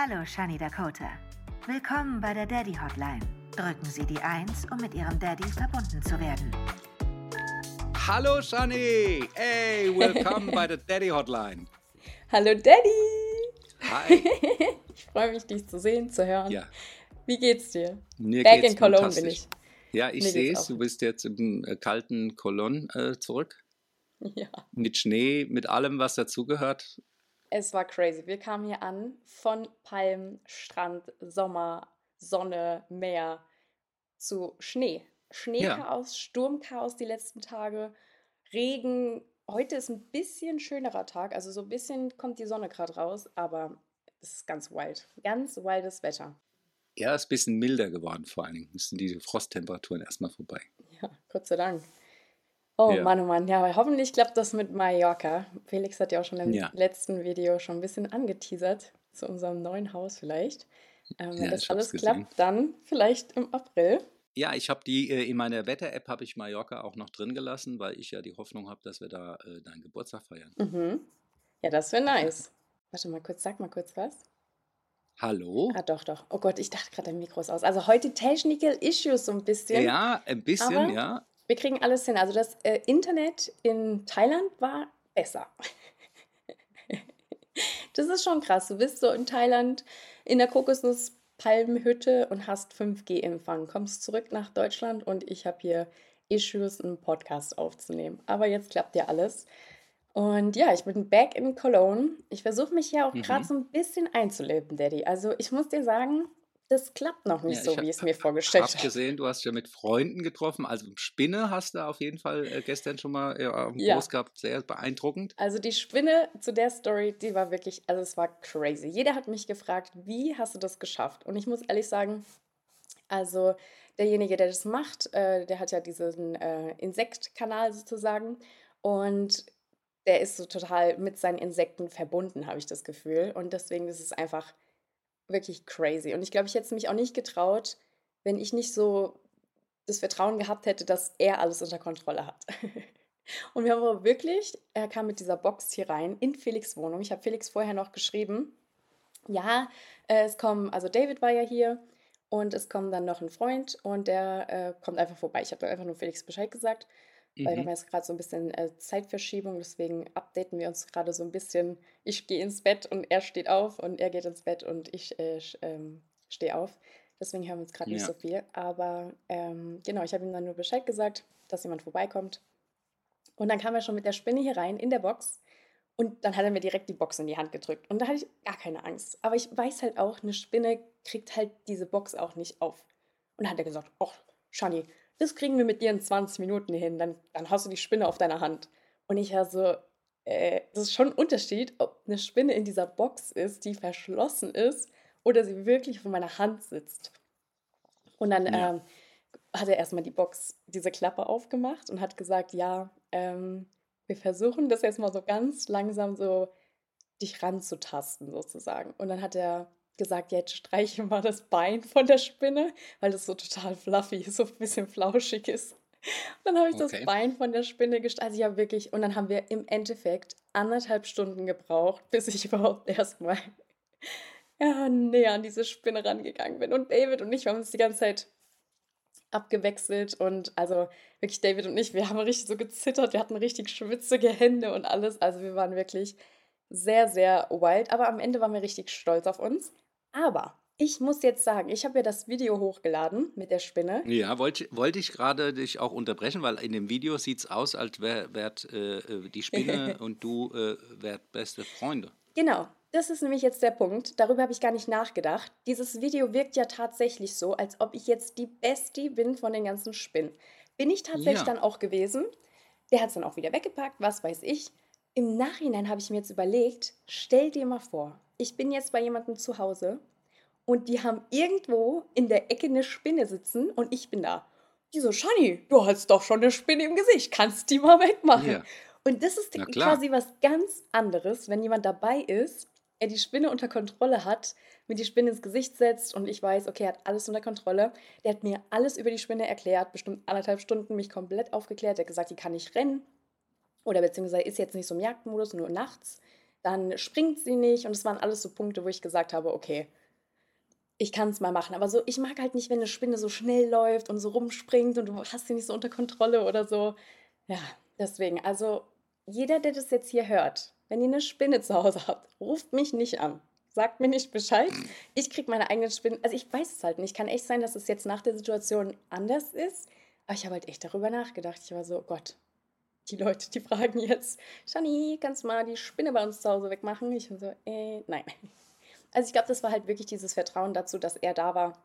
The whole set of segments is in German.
Hallo, Shani Dakota. Willkommen bei der Daddy Hotline. Drücken Sie die 1, um mit Ihrem Daddy verbunden zu werden. Hallo Shani! Hey, willkommen bei der Daddy Hotline. Hallo Daddy! Hi. ich freue mich, dich zu sehen, zu hören. Ja. Wie geht's dir? Mir Back geht's in Cologne bin ich. Ja, ich sehe es. Du bist jetzt im äh, kalten Cologne äh, zurück. Ja. Mit Schnee, mit allem, was dazugehört. Es war crazy. Wir kamen hier an von Palmen, Strand, Sommer, Sonne, Meer zu Schnee. Schneechaos, Sturmchaos die letzten Tage, Regen. Heute ist ein bisschen schönerer Tag, also so ein bisschen kommt die Sonne gerade raus, aber es ist ganz wild. Ganz wildes Wetter. Ja, ist ein bisschen milder geworden vor allen Dingen. Müssen diese Frosttemperaturen erstmal vorbei. Ja, Gott sei Dank. Oh Ja. Mann, oh Mann, ja, hoffentlich klappt das mit Mallorca. Felix hat ja auch schon im Ja. letzten Video schon ein bisschen angeteasert zu unserem neuen Haus vielleicht. Ähm, wenn Ja, das alles gesehen. klappt, dann vielleicht im April. Ja, ich habe die äh, in meiner Wetter-App habe ich Mallorca auch noch drin gelassen, weil ich ja die Hoffnung habe, dass wir da äh, deinen Geburtstag feiern. Mhm. Ja, das wäre nice. Warte mal kurz, sag mal kurz was. Hallo? Ah, doch, doch. Oh Gott, ich dachte gerade, dein Mikro ist aus. Also heute Technical Issues so ein bisschen. Ja, ein bisschen, Aber- ja. Wir kriegen alles hin. Also das äh, Internet in Thailand war besser. das ist schon krass. Du bist so in Thailand in der Kokosnusspalmenhütte und hast 5G-Empfang. Kommst zurück nach Deutschland und ich habe hier Issues, einen Podcast aufzunehmen. Aber jetzt klappt ja alles. Und ja, ich bin back in Cologne. Ich versuche mich ja auch Mhm. gerade so ein bisschen einzuleben, Daddy. Also ich muss dir sagen, das klappt noch nicht Ja, so, ich hab- wie ich es mir Ich vorgestellt habe habe. gesehen, du hast ja mit Freunden getroffen. Also Spinne hast du auf jeden Fall äh, gestern schon mal äh, auf dem Ja. Post gehabt. Sehr beeindruckend. Also die Spinne zu der Story, die war wirklich, also es war crazy. Jeder hat mich gefragt, wie hast du das geschafft? Und ich muss ehrlich sagen, also derjenige, der das macht, äh, der hat ja diesen äh, Insektkanal sozusagen und der ist so total mit seinen Insekten verbunden, habe ich das Gefühl. Und deswegen ist es einfach wirklich crazy. Und ich glaube, ich hätte es mich auch nicht getraut, wenn ich nicht so das Vertrauen gehabt hätte, dass er alles unter Kontrolle hat. Und wir haben aber wirklich, er kam mit dieser Box hier rein in Felix Wohnung. Ich habe Felix vorher noch geschrieben, ja, äh, es kommen, also David war ja hier und es kommt dann noch ein Freund und der äh, kommt einfach vorbei. Ich habe einfach nur Felix Bescheid gesagt, weil wir haben Mhm. jetzt gerade so ein bisschen äh, Zeitverschiebung, deswegen updaten wir uns gerade so ein bisschen. Ich gehe ins Bett und er steht auf und er geht ins Bett und ich äh, ähm, stehe auf. Deswegen hören wir uns gerade nicht Ja. so viel. Aber ähm, genau, ich habe ihm dann nur Bescheid gesagt, dass jemand vorbeikommt. Und dann kam er schon mit der Spinne hier rein in der Box. Und dann hat er mir direkt die Box in die Hand gedrückt. Und da hatte ich gar keine Angst. Aber ich weiß halt auch, eine Spinne kriegt halt diese Box auch nicht auf. Und dann hat er gesagt, ach, Shani, das kriegen wir mit dir in 20 Minuten hin. Dann, dann hast du die Spinne auf deiner Hand. Und ich war so, äh, das ist schon ein Unterschied, ob eine Spinne in dieser Box ist, die verschlossen ist, oder sie wirklich auf meiner Hand sitzt. Und dann Ja. ähm, hat er erstmal die Box, diese Klappe aufgemacht und hat gesagt, ja, ähm, wir versuchen das jetzt mal so ganz langsam so dich ranzutasten sozusagen. Und dann hat er gesagt, jetzt streiche mal das Bein von der Spinne, weil das so total fluffy, so ein bisschen flauschig ist. Und dann habe ich das Okay. Bein von der Spinne gestreicht. Also ja, wirklich. Und dann haben wir im Endeffekt anderthalb Stunden gebraucht, bis ich überhaupt erstmal ja, näher an diese Spinne rangegangen bin. Und David und ich wir haben uns die ganze Zeit abgewechselt und also wirklich David und ich, wir haben richtig so gezittert, wir hatten richtig schwitzige Hände und alles. Also wir waren wirklich sehr, sehr wild, aber am Ende waren wir richtig stolz auf uns. Aber ich muss jetzt sagen, ich habe ja das Video hochgeladen mit der Spinne. Ja, wollte wollte ich gerade dich auch unterbrechen, weil in dem Video sieht es aus, als wärt wär, äh, äh, die Spinne und du äh, wärt beste Freunde. Genau, das ist nämlich jetzt der Punkt. Darüber habe ich gar nicht nachgedacht. Dieses Video wirkt ja tatsächlich so, als ob ich jetzt die Bestie bin von den ganzen Spinnen. Bin ich tatsächlich Ja. dann auch gewesen. Der hat es dann auch wieder weggepackt, was weiß ich. Im Nachhinein habe ich mir jetzt überlegt, stell dir mal vor, ich bin jetzt bei jemandem zu Hause und die haben irgendwo in der Ecke eine Spinne sitzen und ich bin da. Die so, Shani, du hast doch schon eine Spinne im Gesicht, kannst die mal wegmachen. Ja. Und das ist quasi was ganz anderes, wenn jemand dabei ist, er die Spinne unter Kontrolle hat, mir die Spinne ins Gesicht setzt und ich weiß, okay, er hat alles unter Kontrolle. Der hat mir alles über die Spinne erklärt, bestimmt anderthalb Stunden mich komplett aufgeklärt. Er hat gesagt, die kann nicht rennen oder beziehungsweise ist jetzt nicht so im Jagdmodus, nur nachts. Dann springt sie nicht. Und es waren alles so Punkte, wo ich gesagt habe, okay, ich kann es mal machen. Aber so, ich mag halt nicht, wenn eine Spinne so schnell läuft und so rumspringt und du hast sie nicht so unter Kontrolle oder so. Ja, deswegen, also jeder, der das jetzt hier hört, wenn ihr eine Spinne zu Hause habt, ruft mich nicht an. Sagt mir nicht Bescheid. Ich kriege meine eigenen Spinnen. Also ich weiß es halt nicht. Kann echt sein, dass es jetzt nach der Situation anders ist. Aber ich habe halt echt darüber nachgedacht. Ich war so, Gott, die Leute, die fragen jetzt, Shani, kannst du mal die Spinne bei uns zu Hause wegmachen? Ich war so, äh, nein. Also ich glaube, das war halt wirklich dieses Vertrauen dazu, dass er da war.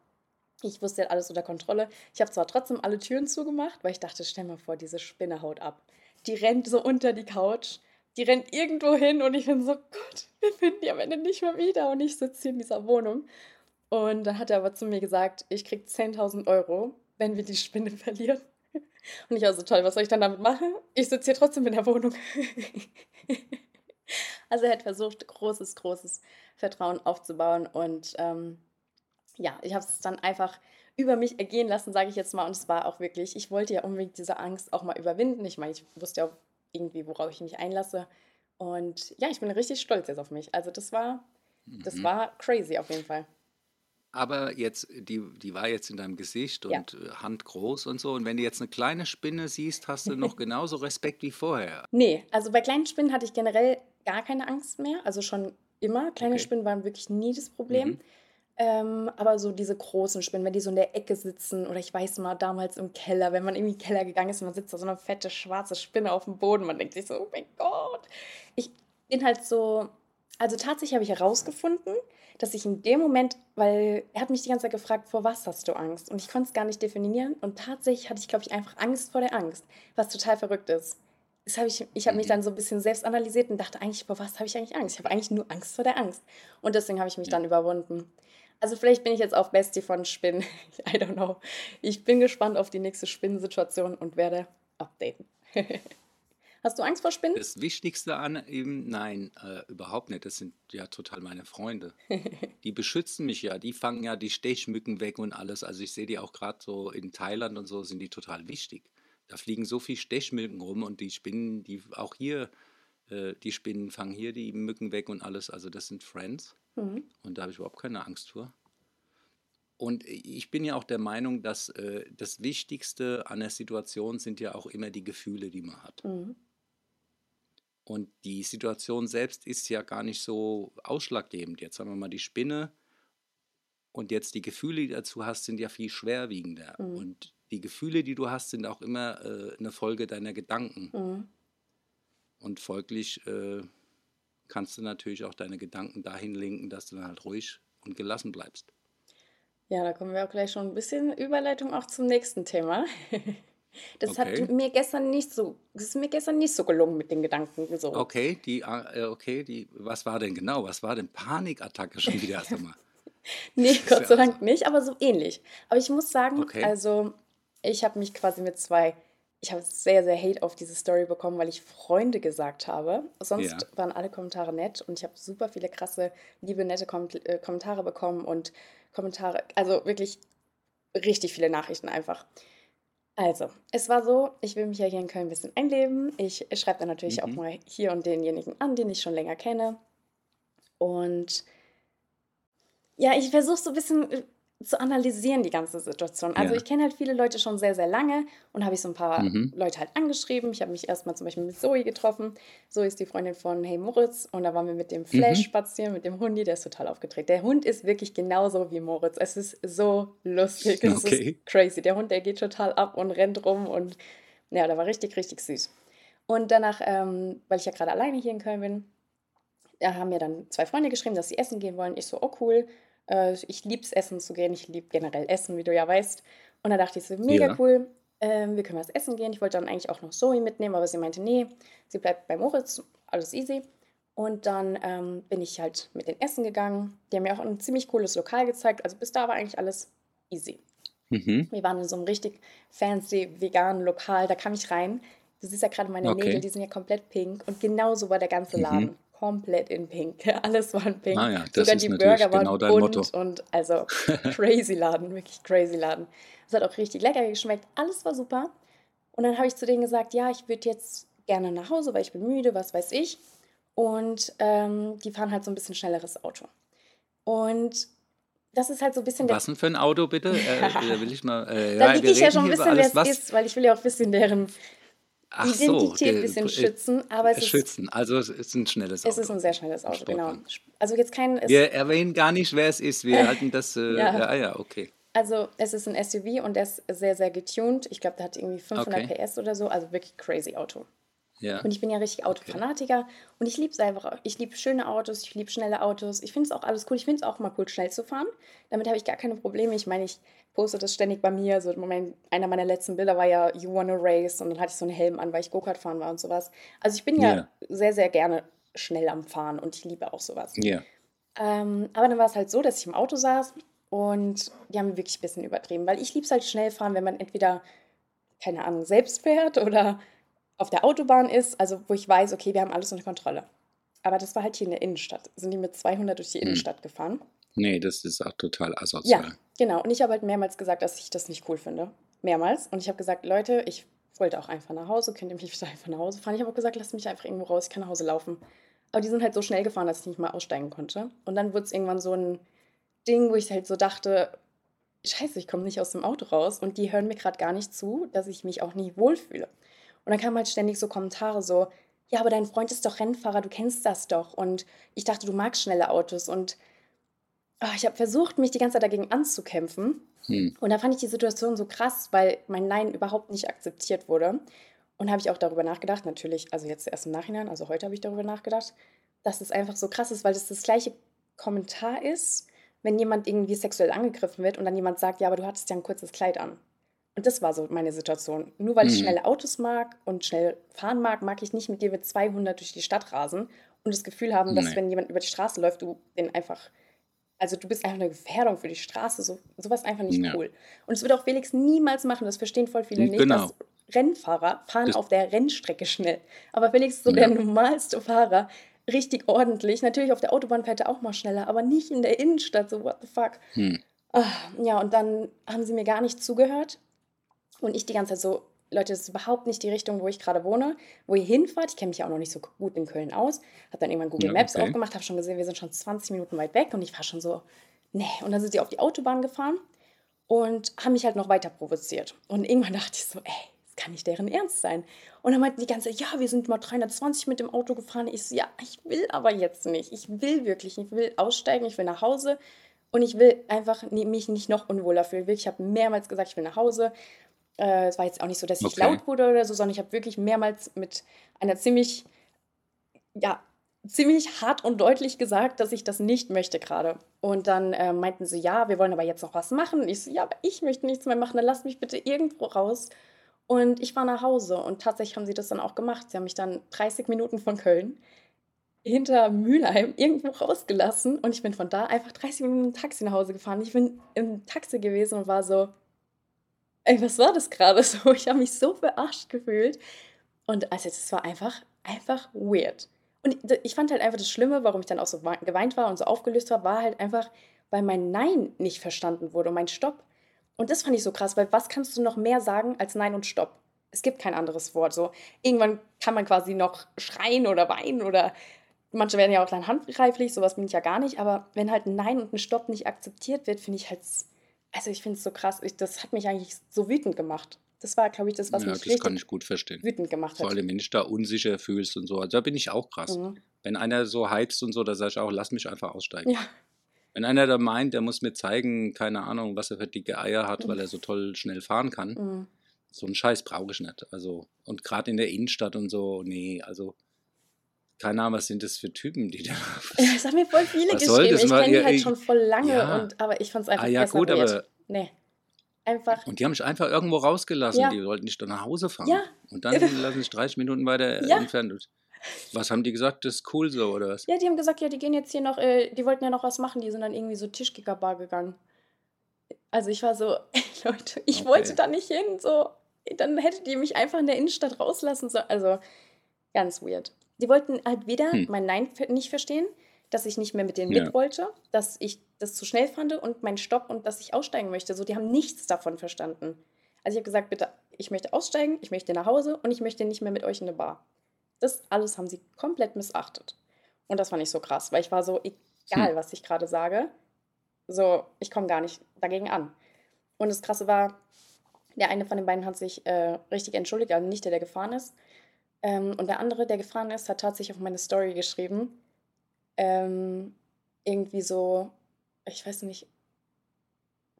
Ich wusste, er alles unter Kontrolle. Ich habe zwar trotzdem alle Türen zugemacht, weil ich dachte, stell mal vor, diese Spinne haut ab. Die rennt so unter die Couch. Die rennt irgendwo hin und ich bin so, Gott, wir finden die am Ende nicht mehr wieder. Und ich sitze hier in dieser Wohnung. Und dann hat er aber zu mir gesagt, ich krieg 10.000 Euro, wenn wir die Spinne verlieren. Und ich war so toll, was soll ich dann damit machen? Ich sitze hier trotzdem in der Wohnung. also er hat versucht, großes, großes Vertrauen aufzubauen. Und ähm, ja, ich habe es dann einfach über mich ergehen lassen, sage ich jetzt mal. Und es war auch wirklich, ich wollte ja unbedingt diese Angst auch mal überwinden. Ich meine, ich wusste ja auch irgendwie, worauf ich mich einlasse. Und ja, ich bin richtig stolz jetzt auf mich. Also das war, das Mhm. war crazy auf jeden Fall. Aber jetzt, die, die war jetzt in deinem Gesicht Ja. und äh, handgroß und so. Und wenn du jetzt eine kleine Spinne siehst, hast du noch genauso Respekt wie vorher. Nee, also bei kleinen Spinnen hatte ich generell gar keine Angst mehr. Also schon immer. Kleine Okay. Spinnen waren wirklich nie das Problem. Mhm. Ähm, aber so diese großen Spinnen, wenn die so in der Ecke sitzen oder ich weiß mal damals im Keller, wenn man irgendwie in den Keller gegangen ist und man sitzt da so eine fette schwarze Spinne auf dem Boden, man denkt sich so, oh mein Gott. Ich bin halt so, also tatsächlich habe ich herausgefunden, dass ich in dem Moment, weil er hat mich die ganze Zeit gefragt, vor was hast du Angst? Und ich konnte es gar nicht definieren und tatsächlich hatte ich, glaube ich, einfach Angst vor der Angst, was total verrückt ist. Das hab ich ich habe mich Mhm. dann so ein bisschen selbst analysiert und dachte eigentlich, vor was habe ich eigentlich Angst? Ich habe eigentlich nur Angst vor der Angst. Und deswegen habe ich mich Ja. dann überwunden. Also vielleicht bin ich jetzt auch Bestie von Spinnen. I don't know. Ich bin gespannt auf die nächste Spinnensituation und werde updaten. Hast du Angst vor Spinnen? Das Wichtigste an ihm, nein, äh, überhaupt nicht. Das sind ja total meine Freunde. Die beschützen mich ja, die fangen ja die Stechmücken weg und alles. Also ich sehe die auch gerade so in Thailand und so, sind die total wichtig. Da fliegen so viele Stechmücken rum und die Spinnen, die auch hier, äh, die Spinnen fangen hier die Mücken weg und alles. Also das sind Friends Mhm. und da habe ich überhaupt keine Angst vor. Und ich bin ja auch der Meinung, dass äh, das Wichtigste an der Situation sind ja auch immer die Gefühle, die man hat. Mhm. Und die Situation selbst ist ja gar nicht so ausschlaggebend. Jetzt haben wir mal die Spinne und jetzt die Gefühle, die du dazu hast, sind ja viel schwerwiegender. Mhm. Und die Gefühle, die du hast, sind auch immer äh, eine Folge deiner Gedanken. Mhm. Und folglich äh, kannst du natürlich auch deine Gedanken dahin lenken, dass du dann halt ruhig und gelassen bleibst. Ja, da kommen wir auch gleich schon ein bisschen Überleitung auch zum nächsten Thema. Das Okay. hat mir gestern nicht so, das ist mir gestern nicht so gelungen mit den Gedanken so. Okay, die, äh, okay, die, was war denn genau? Was war denn Panikattacke schon wieder erst einmal? Nee, Gott sei Dank also- nicht, aber so ähnlich. Aber ich muss sagen, Okay. also ich habe mich quasi mit zwei, ich habe sehr, sehr Hate auf diese Story bekommen, weil ich Freunde gesagt habe. Sonst Ja. waren alle Kommentare nett und ich habe super viele krasse, liebe, nette Kom äh, Kommentare bekommen und Kommentare, also wirklich richtig viele Nachrichten einfach. Also, es war so, ich will mich ja hier in Köln ein bisschen einleben. Ich schreibe dann natürlich auch Mhm. mal hier und denjenigen an, den ich schon länger kenne. Und ja, ich versuche so ein bisschen äh, zu analysieren, die ganze Situation. Also Ja. ich kenne halt viele Leute schon sehr, sehr lange und habe ich so ein paar Mhm. Leute halt angeschrieben. Ich habe mich erstmal zum Beispiel mit Zoe getroffen. Zoe ist die Freundin von Hey Moritz und da waren wir mit dem Flash Mhm. spazieren, mit dem Hundi, der ist total aufgedreht. Der Hund ist wirklich genauso wie Moritz. Es ist so lustig, es Okay. ist crazy. Der Hund, der geht total ab und rennt rum und ja, der war richtig, richtig süß. Und danach, ähm, weil ich ja gerade alleine hier in Köln bin, da haben mir dann zwei Freunde geschrieben, dass sie essen gehen wollen. Ich so, oh cool. Äh, ich liebe es, essen zu gehen. Ich liebe generell Essen, wie du ja weißt. Und da dachte ich so, mega Ja. cool. Ähm, wir können was essen gehen. Ich wollte dann eigentlich auch noch Zoe mitnehmen, aber sie meinte, nee, sie bleibt bei Moritz. Alles easy. Und dann ähm, bin ich halt mit den Essen gegangen. Die haben mir auch ein ziemlich cooles Lokal gezeigt. Also bis da war eigentlich alles easy. Mhm. Wir waren in so einem richtig fancy veganen Lokal. Da kam ich rein. Du siehst ja gerade meine Okay. Nägel, die sind ja komplett pink. Und genauso war der ganze Mhm. Komplett in pink. Alles war in pink. Ah ja, das Sogar die Burger waren genau dein bunt Motto. und also crazy Laden, wirklich crazy Laden. Es hat auch richtig lecker geschmeckt. Alles war super. Und dann habe ich zu denen gesagt, ja, ich würde jetzt gerne nach Hause, weil ich bin müde, was weiß ich. Und ähm, die fahren halt so ein bisschen schnelleres Auto. Und das ist halt so ein bisschen der. Was denn für ein Auto bitte? Äh, da will ich mal. Äh, da liege ich ja schon ein bisschen, wer es ist, weil ich will ja auch ein bisschen deren Ach Identität so, ein bisschen schützen. Aber es schützen, also es ist ein schnelles Auto. Es ist ein sehr schnelles Auto, genau. Also jetzt kein. Wir erwähnen gar nicht, wer es ist. Wir halten das. Äh, ja. ja, ja, okay. Also es ist ein SUV und der ist sehr, sehr getuned. Ich glaube, der hat irgendwie 500 okay. PS oder so. Also wirklich crazy Auto. Ja. Und ich bin ja richtig Autofanatiker okay. und ich liebe es einfach. Ich liebe schöne Autos, ich liebe schnelle Autos. Ich finde es auch alles cool. Ich finde es auch mal cool, schnell zu fahren. Damit habe ich gar keine Probleme. Ich meine, ich poste das ständig bei mir. So, mein, einer meiner letzten Bilder war ja You Wanna Race und dann hatte ich so einen Helm an, weil ich Go-Kart fahren war und sowas. Also ich bin ja yeah. sehr, sehr gerne schnell am Fahren und ich liebe auch sowas. Ja. Ähm, aber dann war es halt so, dass ich im Auto saß und die haben wirklich ein bisschen übertrieben, weil ich liebe es halt schnell fahren, wenn man entweder, keine Ahnung, selbst fährt oder auf der Autobahn ist, also wo ich weiß, okay, wir haben alles unter Kontrolle. Aber das war halt hier in der Innenstadt. Sind die mit 200 durch die hm. Innenstadt gefahren? Nee, das ist auch total asozial. Ja, genau. Und ich habe halt mehrmals gesagt, dass ich das nicht cool finde. Mehrmals. Und ich habe gesagt, Leute, ich wollte auch einfach nach Hause. Könnt ihr mich wieder einfach nach Hause fahren? Ich habe auch gesagt, lasst mich einfach irgendwo raus. Ich kann nach Hause laufen. Aber die sind halt so schnell gefahren, dass ich nicht mal aussteigen konnte. Und dann wurde es irgendwann so ein Ding, wo ich halt so dachte, scheiße, ich komme nicht aus dem Auto raus. Und die hören mir gerade gar nicht zu, dass ich mich auch nie wohlfühle. Und dann kamen halt ständig so Kommentare so, ja, aber dein Freund ist doch Rennfahrer, du kennst das doch. Und ich dachte, du magst schnelle Autos. Und oh, ich habe versucht, mich die ganze Zeit dagegen anzukämpfen. Hm. Und da fand ich die Situation so krass, weil mein Nein überhaupt nicht akzeptiert wurde. Und habe ich auch darüber nachgedacht, natürlich, also jetzt erst im Nachhinein, also heute habe ich darüber nachgedacht, dass es einfach so krass ist, weil es das gleiche Kommentar ist, wenn jemand irgendwie sexuell angegriffen wird und dann jemand sagt, ja, aber du hattest ja ein kurzes Kleid an. Und das war so meine Situation. Nur weil ich mhm. schnelle Autos mag und schnell fahren mag, mag ich nicht mit dir mit 200 durch die Stadt rasen und das Gefühl haben, dass nee. wenn jemand über die Straße läuft, du den einfach, also du bist einfach eine Gefährdung für die Straße. So, sowas einfach nicht ja. cool. Und es würde auch Felix niemals machen, das verstehen voll viele nicht. Genau. Dass Rennfahrer fahren das auf der Rennstrecke schnell. Aber Felix ist so ja. der normalste Fahrer, richtig ordentlich. Natürlich auf der Autobahn fährt er auch mal schneller, aber nicht in der Innenstadt. So, what the fuck. Hm. Ach, ja, und dann haben sie mir gar nicht zugehört. Und ich die ganze Zeit so, Leute, das ist überhaupt nicht die Richtung, wo ich gerade wohne, wo ihr hinfahrt. Ich kenne mich ja auch noch nicht so gut in Köln aus. Habe dann irgendwann Google Maps okay. aufgemacht, habe schon gesehen, wir sind schon 20 Minuten weit weg und ich war schon so, nee. Und dann sind sie auf die Autobahn gefahren und haben mich halt noch weiter provoziert. Und irgendwann dachte ich so, ey, das kann nicht deren Ernst sein. Und dann meinten die ganze Zeit, ja, wir sind mal 320 mit dem Auto gefahren. Ich so, ja, ich will aber jetzt nicht. Ich will wirklich, ich will aussteigen, ich will nach Hause. Und ich will einfach mich nicht noch unwohler fühlen. Ich habe mehrmals gesagt, ich will nach Hause. Äh, es war jetzt auch nicht so, dass ich okay. laut wurde oder so, sondern ich habe wirklich mehrmals mit einer ziemlich, ja, ziemlich hart und deutlich gesagt, dass ich das nicht möchte gerade. Und dann äh, meinten sie, ja, wir wollen aber jetzt noch was machen. Und ich so, ja, aber ich möchte nichts mehr machen, dann lasst mich bitte irgendwo raus. Und ich war nach Hause und tatsächlich haben sie das dann auch gemacht. Sie haben mich dann 30 Minuten von Köln hinter Mülheim irgendwo rausgelassen und ich bin von da einfach 30 Minuten im Taxi nach Hause gefahren. Ich bin im Taxi gewesen und war so, ey, was war das gerade so? Ich habe mich so verarscht gefühlt. Und also das war einfach, einfach weird. Und ich fand halt einfach das Schlimme, warum ich dann auch so geweint war und so aufgelöst war, war halt einfach, weil mein Nein nicht verstanden wurde und mein Stopp. Und das fand ich so krass, weil was kannst du noch mehr sagen als Nein und Stopp? Es gibt kein anderes Wort. So, irgendwann kann man quasi noch schreien oder weinen oder manche werden ja auch dann handgreiflich, sowas bin ich ja gar nicht. Aber wenn halt ein Nein und ein Stopp nicht akzeptiert wird, finde ich halt also ich finde es so krass, ich, das hat mich eigentlich so wütend gemacht. Das war, glaube ich, das, was ja, mich das kann ich gut verstehen. wütend gemacht hat. Vor allem, wenn ich da unsicher fühlst und so. Also da bin ich auch krass. Mhm. Wenn einer so heizt und so, da sage ich auch, lass mich einfach aussteigen. Ja. Wenn einer da meint, der muss mir zeigen, keine Ahnung, was er für dicke Eier hat, mhm. weil er so toll schnell fahren kann, mhm. so einen Scheiß brauche ich nicht. Also, und gerade in der Innenstadt und so, nee, also keine Ahnung, was sind das für Typen, die da. Ja, das haben mir voll viele geschrieben. Ich kenne die halt schon voll lange, ja. und, aber ich fand es einfach ah, ja, gut, aber. Nee. Einfach. Und die haben mich einfach irgendwo rausgelassen. Ja. Die wollten nicht nach Hause fahren. Ja. Und dann lassen sich 30 Minuten weiter ja. entfernt. Was haben die gesagt? Das ist cool so, oder was? Ja, die haben gesagt, ja, die gehen jetzt hier noch, äh, die wollten ja noch was machen. Die sind dann irgendwie so Tischkickerbar gegangen. Also ich war so, ey, Leute, ich okay. wollte da nicht hin. So, dann hättet ihr mich einfach in der Innenstadt rauslassen sollen. Also ganz weird. Die wollten halt wieder hm. mein Nein nicht verstehen, dass ich nicht mehr mit denen ja. mit wollte, dass ich das zu schnell fand und mein Stopp und dass ich aussteigen möchte. So, die haben nichts davon verstanden. Also ich habe gesagt, bitte, ich möchte aussteigen, ich möchte nach Hause und ich möchte nicht mehr mit euch in eine Bar. Das alles haben sie komplett missachtet. Und das fand ich so krass, weil ich war so, egal Hm. was ich gerade sage, so, ich komme gar nicht dagegen an. Und das Krasse war, der eine von den beiden hat sich äh, richtig entschuldigt, also nicht der, der gefahren ist. Ähm, und der andere, der gefahren ist, hat tatsächlich auf meine Story geschrieben. Ähm, irgendwie so, ich weiß nicht,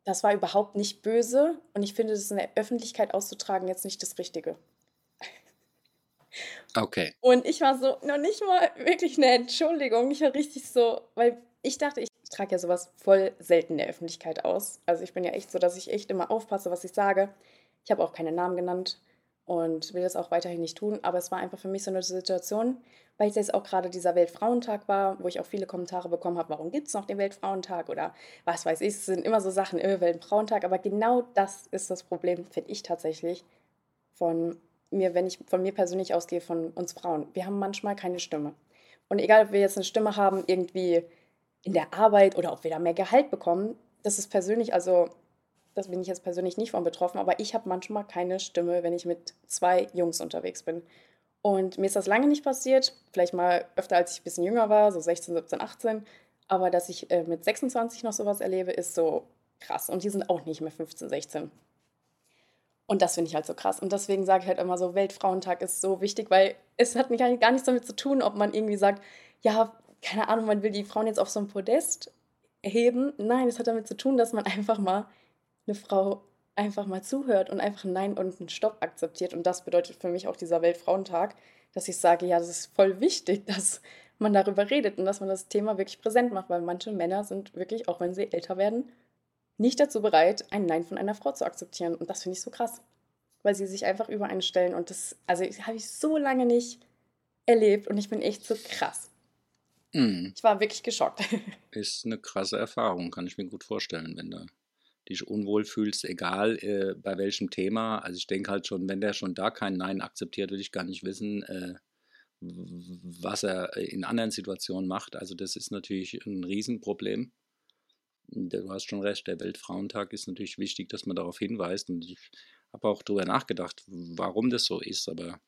das war überhaupt nicht böse und ich finde, das in der Öffentlichkeit auszutragen jetzt nicht das Richtige. Okay. Und ich war so, noch nicht mal wirklich eine Entschuldigung. Ich war richtig so, weil ich dachte, ich trage ja sowas voll selten in der Öffentlichkeit aus. Also ich bin ja echt so, dass ich echt immer aufpasse, was ich sage. Ich habe auch keine Namen genannt und will das auch weiterhin nicht tun. Aber es war einfach für mich so eine Situation, weil es jetzt auch gerade dieser Weltfrauentag war, wo ich auch viele Kommentare bekommen habe, warum gibt es noch den Weltfrauentag oder was weiß ich. Es sind immer so Sachen, äh, Weltfrauentag. Aber genau das ist das Problem, finde ich tatsächlich, von mir, wenn ich von mir persönlich ausgehe, von uns Frauen. Wir haben manchmal keine Stimme. Und egal, ob wir jetzt eine Stimme haben, irgendwie in der Arbeit oder ob wir da mehr Gehalt bekommen, das ist persönlich, also das bin ich jetzt persönlich nicht von betroffen, aber ich habe manchmal keine Stimme, wenn ich mit zwei Jungs unterwegs bin. Und mir ist das lange nicht passiert, vielleicht mal öfter, als ich ein bisschen jünger war, so 16, 17, 18. Aber dass ich äh, mit 26 noch sowas erlebe, ist so krass. Und die sind auch nicht mehr 15, 16. Und das finde ich halt so krass. Und deswegen sage ich halt immer so, Weltfrauentag ist so wichtig, weil es hat gar gar nichts damit zu tun, ob man irgendwie sagt, ja, keine Ahnung, man will die Frauen jetzt auf so ein Podest heben. Nein, es hat damit zu tun, dass man einfach mal eine Frau einfach mal zuhört und einfach ein Nein und einen Stopp akzeptiert. Und das bedeutet für mich auch dieser Weltfrauentag, dass ich sage, ja, das ist voll wichtig, dass man darüber redet und dass man das Thema wirklich präsent macht, weil manche Männer sind wirklich, auch wenn sie älter werden, nicht dazu bereit, ein Nein von einer Frau zu akzeptieren. Und das finde ich so krass, weil sie sich einfach über einen stellen. Und das, also habe ich so lange nicht erlebt und ich bin echt so krass. Mhm. Ich war wirklich geschockt. Ist eine krasse Erfahrung, kann ich mir gut vorstellen, wenn du dich unwohl fühlst, egal äh, bei welchem Thema. Also ich denke halt schon, wenn der schon da kein Nein akzeptiert, will ich gar nicht wissen, äh, was er in anderen Situationen macht. Also das ist natürlich ein Riesenproblem. Du hast schon recht, der Weltfrauentag ist natürlich wichtig, dass man darauf hinweist. Und ich habe auch darüber nachgedacht, warum das so ist. Aber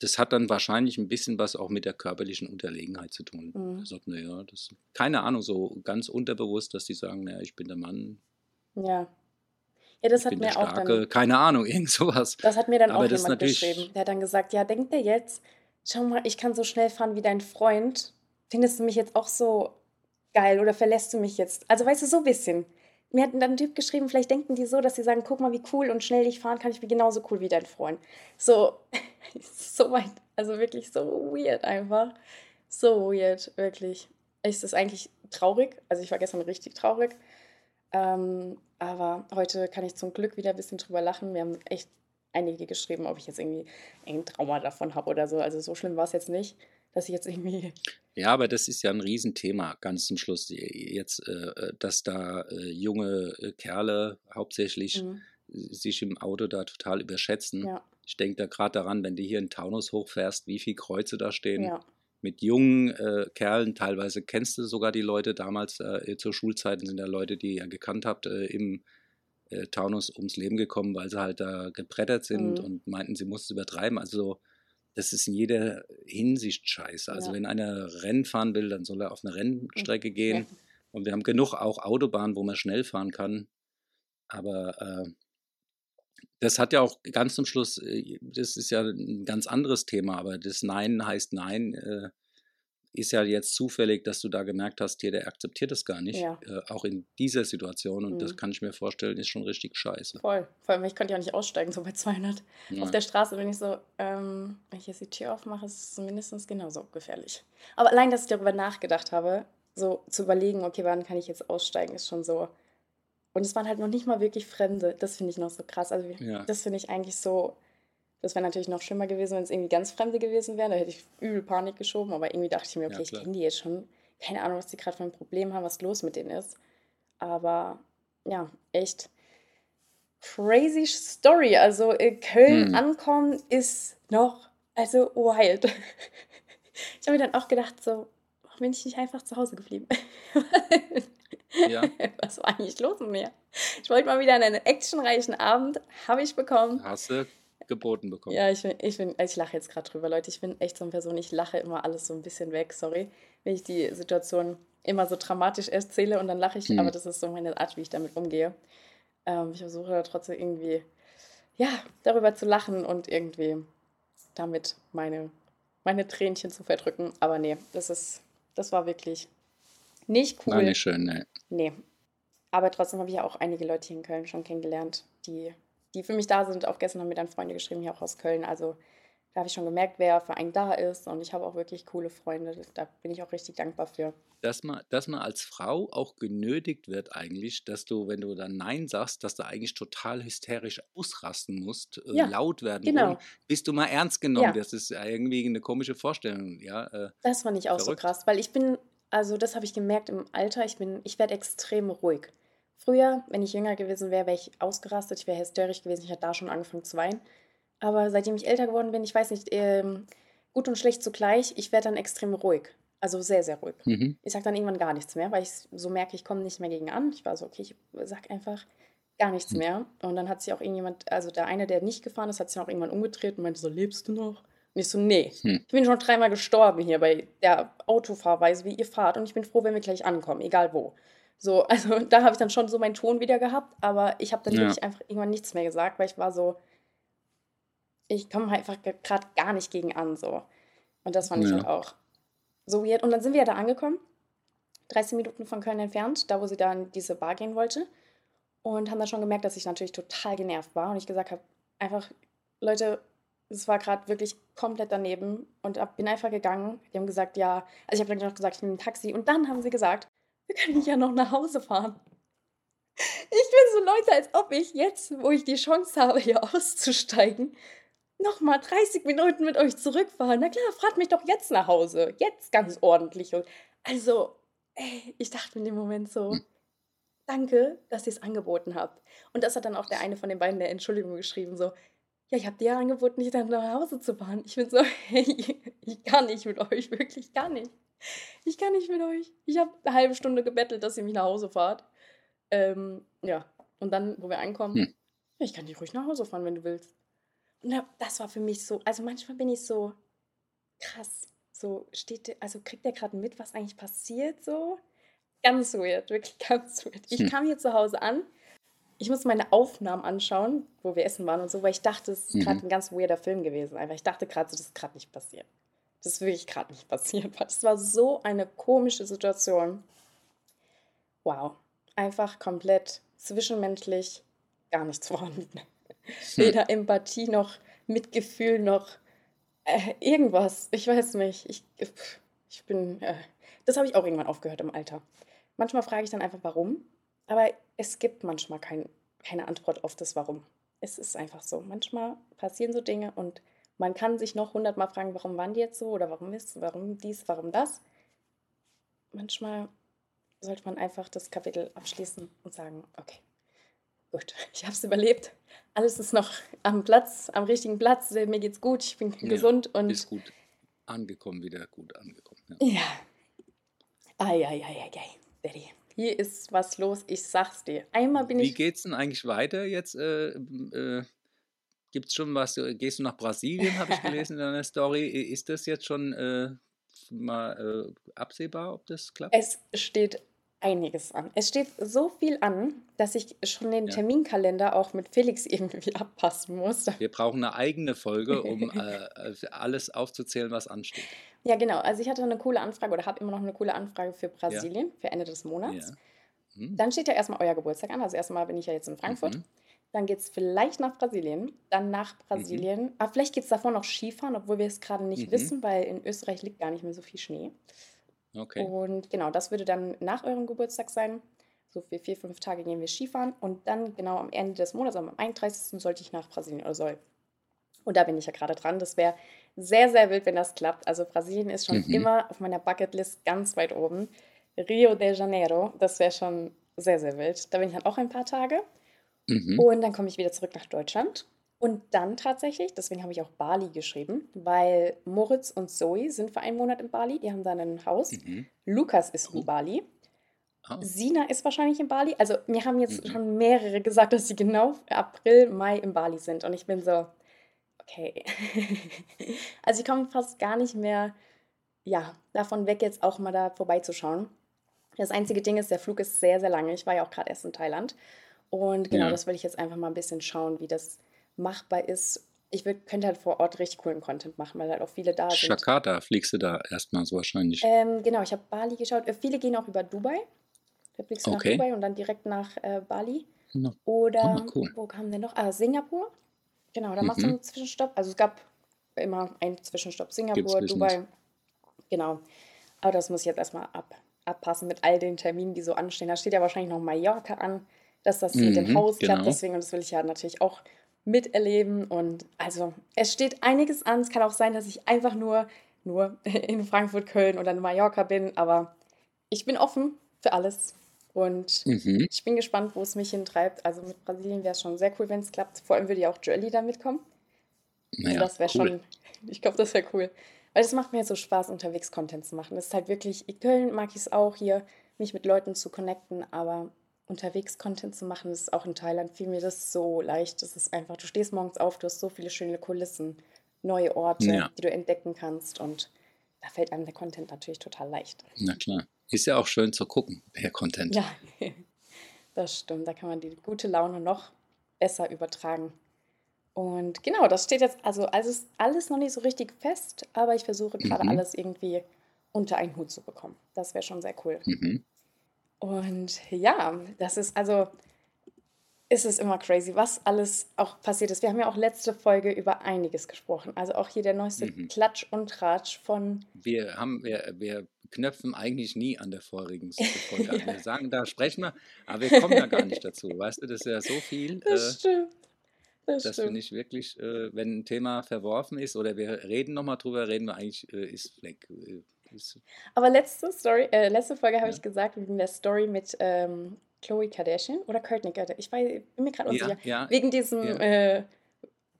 das hat dann wahrscheinlich ein bisschen was auch mit der körperlichen Unterlegenheit zu tun. Mhm. Sag, naja, das keine Ahnung, so ganz unterbewusst, dass die sagen, naja, ich bin der Mann, Ja. Ja, das ich hat mir auch Starke, dann, keine Ahnung, irgend sowas. das hat mir dann Aber auch das jemand geschrieben. Der hat dann gesagt, ja, denkt der jetzt, schau mal, ich kann so schnell fahren wie dein Freund. Findest du mich jetzt auch so geil oder verlässt du mich jetzt? Also weißt du, so ein bisschen. Mir hat dann ein Typ geschrieben, vielleicht denken die so, dass sie sagen, guck mal, wie cool und schnell ich fahren kann, ich bin genauso cool wie dein Freund. So, so weit, also wirklich so weird einfach. So weird, wirklich. Es ist eigentlich traurig. Also ich war gestern richtig traurig. Ähm, aber heute kann ich zum Glück wieder ein bisschen drüber lachen. Wir haben echt einige geschrieben, ob ich jetzt irgendwie ein Trauma davon habe oder so. Also so schlimm war es jetzt nicht, dass ich jetzt irgendwie. ja, aber das ist ja ein Riesenthema, ganz zum Schluss. Jetzt, äh, dass da äh, junge äh, Kerle hauptsächlich Mhm. sich im Auto da total überschätzen. Ja, Ich denke da gerade daran, wenn du hier in Taunus hochfährst, wie viele Kreuze da stehen. ja, Mit jungen äh, Kerlen, teilweise kennst du sogar die Leute. Damals äh, zur Schulzeiten sind da Leute, die ihr gekannt habt, äh, im äh, Taunus ums Leben gekommen, weil sie halt da gebrettert sind Mhm. und meinten, sie mussten übertreiben. Also das ist in jeder Hinsicht scheiße. Also ja, wenn einer Rennen fahren will, dann soll er auf eine mhm, Rennstrecke ja, gehen. Und wir haben genug auch Autobahnen, wo man schnell fahren kann. Aber äh, das hat ja auch ganz zum Schluss, äh, das ist ja ein ganz anderes Thema, aber das Nein heißt Nein äh, ist ja jetzt zufällig, dass du da gemerkt hast, hier, der akzeptiert das gar nicht, ja. äh, auch in dieser Situation. Und das Mhm. kann ich mir vorstellen, ist schon richtig scheiße. Voll. Vor allem, ich konnte ja auch nicht aussteigen, so bei 200. Auf Ja. der Straße bin ich so, ähm, wenn ich jetzt die Tür aufmache, ist es mindestens genauso gefährlich. Aber allein, dass ich darüber nachgedacht habe, so zu überlegen, okay, wann kann ich jetzt aussteigen, ist schon so. Und es waren halt noch nicht mal wirklich Fremde. Das finde ich noch so krass. Also, ja. das finde ich eigentlich so. Das wäre natürlich noch schlimmer gewesen, wenn es irgendwie ganz Fremde gewesen wären. Da hätte ich übel Panik geschoben. Aber irgendwie dachte ich mir, Ja, okay, ich klar. kenne die jetzt schon. Keine Ahnung, was die gerade für ein Problem haben, was los mit denen ist. Aber ja, echt crazy Story. Also in Köln Hm. ankommen ist noch, also wild. Ich habe mir dann auch gedacht, so, warum bin ich nicht einfach zu Hause geblieben? Ja, Was war eigentlich los mit mir? Ich wollte mal wieder einen actionreichen Abend, habe ich bekommen. hast du geboten bekommen. Ja, ich, bin, ich, bin, ich lache jetzt gerade drüber, Leute. Ich bin echt so eine Person, ich lache immer alles so ein bisschen weg, sorry, wenn ich die Situation immer so dramatisch erzähle und dann lache ich, Hm. aber das ist so meine Art, wie ich damit umgehe. Ähm, ich versuche da trotzdem irgendwie, ja, darüber zu lachen und irgendwie damit meine, meine Tränchen zu verdrücken. Aber nee, das ist, das war wirklich nicht War cool. nicht schön, ne? Nee. Aber trotzdem habe ich ja auch einige Leute hier in Köln schon kennengelernt, die, die für mich da sind. Auch gestern haben mir dann Freunde geschrieben, hier auch aus Köln. Also da habe ich schon gemerkt, wer für einen da ist. Und ich habe auch wirklich coole Freunde. Da bin ich auch richtig dankbar für. Dass man, dass man als Frau auch genötigt wird eigentlich, dass du, wenn du dann Nein sagst, dass du eigentlich total hysterisch ausrasten musst, äh, Ja, laut werden genau. wollen, bis du mal ernst genommen Ja. Das ist irgendwie eine komische Vorstellung, ja. Äh, Das fand ich auch so verrückt. krass, weil ich bin, also das habe ich gemerkt im Alter, ich bin, ich werde extrem ruhig. Früher, wenn ich jünger gewesen wäre, wäre ich ausgerastet, ich wäre hysterisch gewesen, ich hätte da schon angefangen zu weinen. Aber seitdem ich älter geworden bin, ich weiß nicht, ähm, gut und schlecht zugleich, ich werde dann extrem ruhig. Also sehr, sehr ruhig. Mhm. Ich sage dann irgendwann gar nichts mehr, weil ich so merke, ich komme nicht mehr gegen an. Ich war so, okay, ich sag einfach gar nichts Hm. mehr. Und dann hat sich auch irgendjemand, also der eine, der nicht gefahren ist, hat sich auch irgendwann umgedreht und meinte so, lebst du noch? Und ich so, nee, Hm. ich bin schon dreimal gestorben hier bei der Autofahrweise, wie ihr fahrt. Und ich bin froh, wenn wir gleich ankommen, egal wo. So, also da habe ich dann schon so meinen Ton wieder gehabt, aber ich habe dann Ja. wirklich einfach irgendwann nichts mehr gesagt, weil ich war so, ich komme einfach gerade gar nicht gegen an, so. Und das fand ich Ja. halt auch so weird. Und dann sind wir ja da angekommen, 30 Minuten von Köln entfernt, da wo sie da in diese Bar gehen wollte. Und haben dann schon gemerkt, dass ich natürlich total genervt war und ich gesagt habe, einfach, Leute, es war gerade wirklich komplett daneben und bin einfach gegangen. Die haben gesagt, ja, also ich habe dann noch gesagt, ich nehme ein Taxi. Und dann haben sie gesagt, wir können ja noch nach Hause fahren. Ich bin so Leute, als ob ich jetzt, wo ich die Chance habe, hier auszusteigen, nochmal 30 Minuten mit euch zurückfahren. Na klar, fragt mich doch jetzt nach Hause. Jetzt ganz ordentlich. Und also, ey, ich dachte in dem Moment so, danke, dass ihr es angeboten habt. Und das hat dann auch der eine von den beiden der Entschuldigung geschrieben, so, ja, ich habe dir angeboten, dich dann nach Hause zu fahren. Ich bin so, hey, ich kann nicht mit euch, wirklich gar nicht. Ich kann nicht mit euch. Ich habe eine halbe Stunde gebettelt, dass ihr mich nach Hause fahrt. Ähm, ja, und dann, wo wir ankommen, Hm. ich kann dich ruhig nach Hause fahren, wenn du willst. Und da- das war für mich so, also manchmal bin ich so krass, so steht, also kriegt der gerade mit, was eigentlich passiert, so? Ganz weird, wirklich ganz weird. Ich Hm. kam hier zu Hause an, ich musste meine Aufnahmen anschauen, wo wir essen waren und so, weil ich dachte, es ist Mhm. gerade ein ganz weirder Film gewesen. Einfach, ich dachte gerade so, das ist gerade nicht passiert. Das ist wirklich gerade nicht passiert. Das war so eine komische Situation. Wow. Einfach komplett zwischenmenschlich gar nichts vorhanden. Hm. Weder Empathie noch Mitgefühl noch äh, irgendwas. Ich weiß nicht. Ich, ich bin. Äh, das habe ich auch irgendwann aufgehört im Alter. Manchmal frage ich dann einfach, warum. Aber es gibt manchmal kein, keine Antwort auf das Warum. Es ist einfach so. Manchmal passieren so Dinge und man kann sich noch hundertmal fragen, warum waren die jetzt so oder warum ist, warum dies, warum das. Manchmal sollte man einfach das Kapitel abschließen und sagen, okay, gut, ich habe es überlebt. Alles ist noch am Platz, am richtigen Platz. Mir geht's gut, ich bin Ja, gesund und Bist gut angekommen, wieder gut angekommen. Ja. ja. Eieieiei, Daddy. Hier ist was los, ich sag's dir. Einmal bin Wie ich. geht's denn eigentlich weiter jetzt? Äh, äh, Gibt es schon was? äh, Gehst du nach Brasilien, habe ich gelesen in deiner Story. Ist das jetzt schon äh, mal äh, absehbar, ob das klappt? Es steht einiges an. Es steht so viel an, dass ich schon den Ja. Terminkalender auch mit Felix irgendwie abpassen muss. Wir brauchen eine eigene Folge, um äh, alles aufzuzählen, was ansteht. Ja, genau. Also ich hatte eine coole Anfrage oder habe immer noch eine coole Anfrage für Brasilien für Ende des Monats. Hm. Dann steht ja erstmal euer Geburtstag an. Also erstmal bin ich ja jetzt in Frankfurt. Mhm. Dann geht es vielleicht nach Brasilien. Dann nach Brasilien. Aber vielleicht geht es davor noch Skifahren, obwohl wir es gerade nicht Mhm. wissen, weil in Österreich liegt gar nicht mehr so viel Schnee. Okay. Und genau, das würde dann nach eurem Geburtstag sein. So für vier, fünf Tage gehen wir Skifahren. Und dann genau am Ende des Monats, am 31. sollte ich nach Brasilien oder soll. Und da bin ich ja gerade dran. Das wäre sehr, sehr wild, wenn das klappt. Also Brasilien ist schon Mhm. immer auf meiner Bucketlist ganz weit oben. Rio de Janeiro, das wäre schon sehr, sehr wild. Da bin ich dann auch ein paar Tage. Mhm. Und dann komme ich wieder zurück nach Deutschland. Und dann tatsächlich, deswegen habe ich auch Bali geschrieben, weil Moritz und Zoe sind für einen Monat in Bali. Die haben dann ein Haus. Mhm. Lukas ist in Oh. Bali. Ah, Sina ist wahrscheinlich in Bali. Also mir haben jetzt Mhm. schon mehrere gesagt, dass sie genau April, Mai in Bali sind. Und ich bin so, Okay. Also ich komme fast gar nicht mehr, ja, davon weg, jetzt auch mal da vorbeizuschauen. Das einzige Ding ist, der Flug ist sehr, sehr lange. Ich war ja auch gerade erst in Thailand. Und genau, Ja. das will ich jetzt einfach mal ein bisschen schauen, wie das machbar ist. Ich würd, könnte halt vor Ort richtig coolen Content machen, weil halt auch viele da sind. Jakarta fliegst du da erstmal so wahrscheinlich. Ähm, genau, ich habe Bali geschaut. Äh, Viele gehen auch über Dubai. Da fliegst du nach Okay. Dubai und dann direkt nach äh, Bali. Na, Oder ah, cool. wo kam denn noch? Ah, Singapur. Genau, da machst du Mhm. einen Zwischenstopp. Also es gab immer einen Zwischenstopp. Singapur. Dubai. Genau. Aber das muss ich jetzt erstmal ab, abpassen mit all den Terminen, die so anstehen. Da steht ja wahrscheinlich noch Mallorca an, dass das mit dem Mhm, Haus klappt. genau. Deswegen, und das will ich ja natürlich auch miterleben. Und also, es steht einiges an. Es kann auch sein, dass ich einfach nur, nur in Frankfurt, Köln oder in Mallorca bin. Aber ich bin offen für alles. Und Mhm. ich bin gespannt, wo es mich hintreibt. Also mit Brasilien wäre es schon sehr cool, wenn es klappt. Vor allem würde ja auch Joelly da mitkommen. Also Naja, das wäre cool. schon, ich glaube, das wäre cool. Weil das macht mir so Spaß, unterwegs Content zu machen. Das ist halt wirklich, in Köln mag ich es auch hier, mich mit Leuten zu connecten, aber unterwegs Content zu machen, das ist auch in Thailand, fiel mir das so leicht. Das ist einfach, du stehst morgens auf, du hast so viele schöne Kulissen, neue Orte, Ja, die du entdecken kannst und da fällt einem der Content natürlich total leicht. na klar. Ist ja auch schön zu gucken, der Content. Ja, das stimmt. Da kann man die gute Laune noch besser übertragen. Und genau, das steht jetzt, also alles, alles noch nicht so richtig fest, aber ich versuche gerade Mhm. alles irgendwie unter einen Hut zu bekommen. Das wäre schon sehr cool. Mhm. Und ja, das ist also, ist es immer crazy, was alles auch passiert ist. Wir haben ja auch letzte Folge über einiges gesprochen. Also auch hier der neueste Mhm. Klatsch und Tratsch von, Wir haben, wir, wir knöpfen eigentlich nie an der vorigen Folge an. Wir sagen, da sprechen wir, aber wir kommen da gar nicht dazu. Weißt du, das ist ja so viel. das Äh, stimmt, das das finde ich wirklich, äh, wenn ein Thema verworfen ist oder wir reden nochmal drüber, reden wir eigentlich, äh, ist weg. Äh, ist, Aber letzte Story, äh, letzte Folge habe ja. ich gesagt, wegen der Story mit ähm, Khloe Kardashian oder Kourtney Kardashian. Ich weiß, bin mir gerade ja, unsicher. ja, Wegen diesem ja. äh,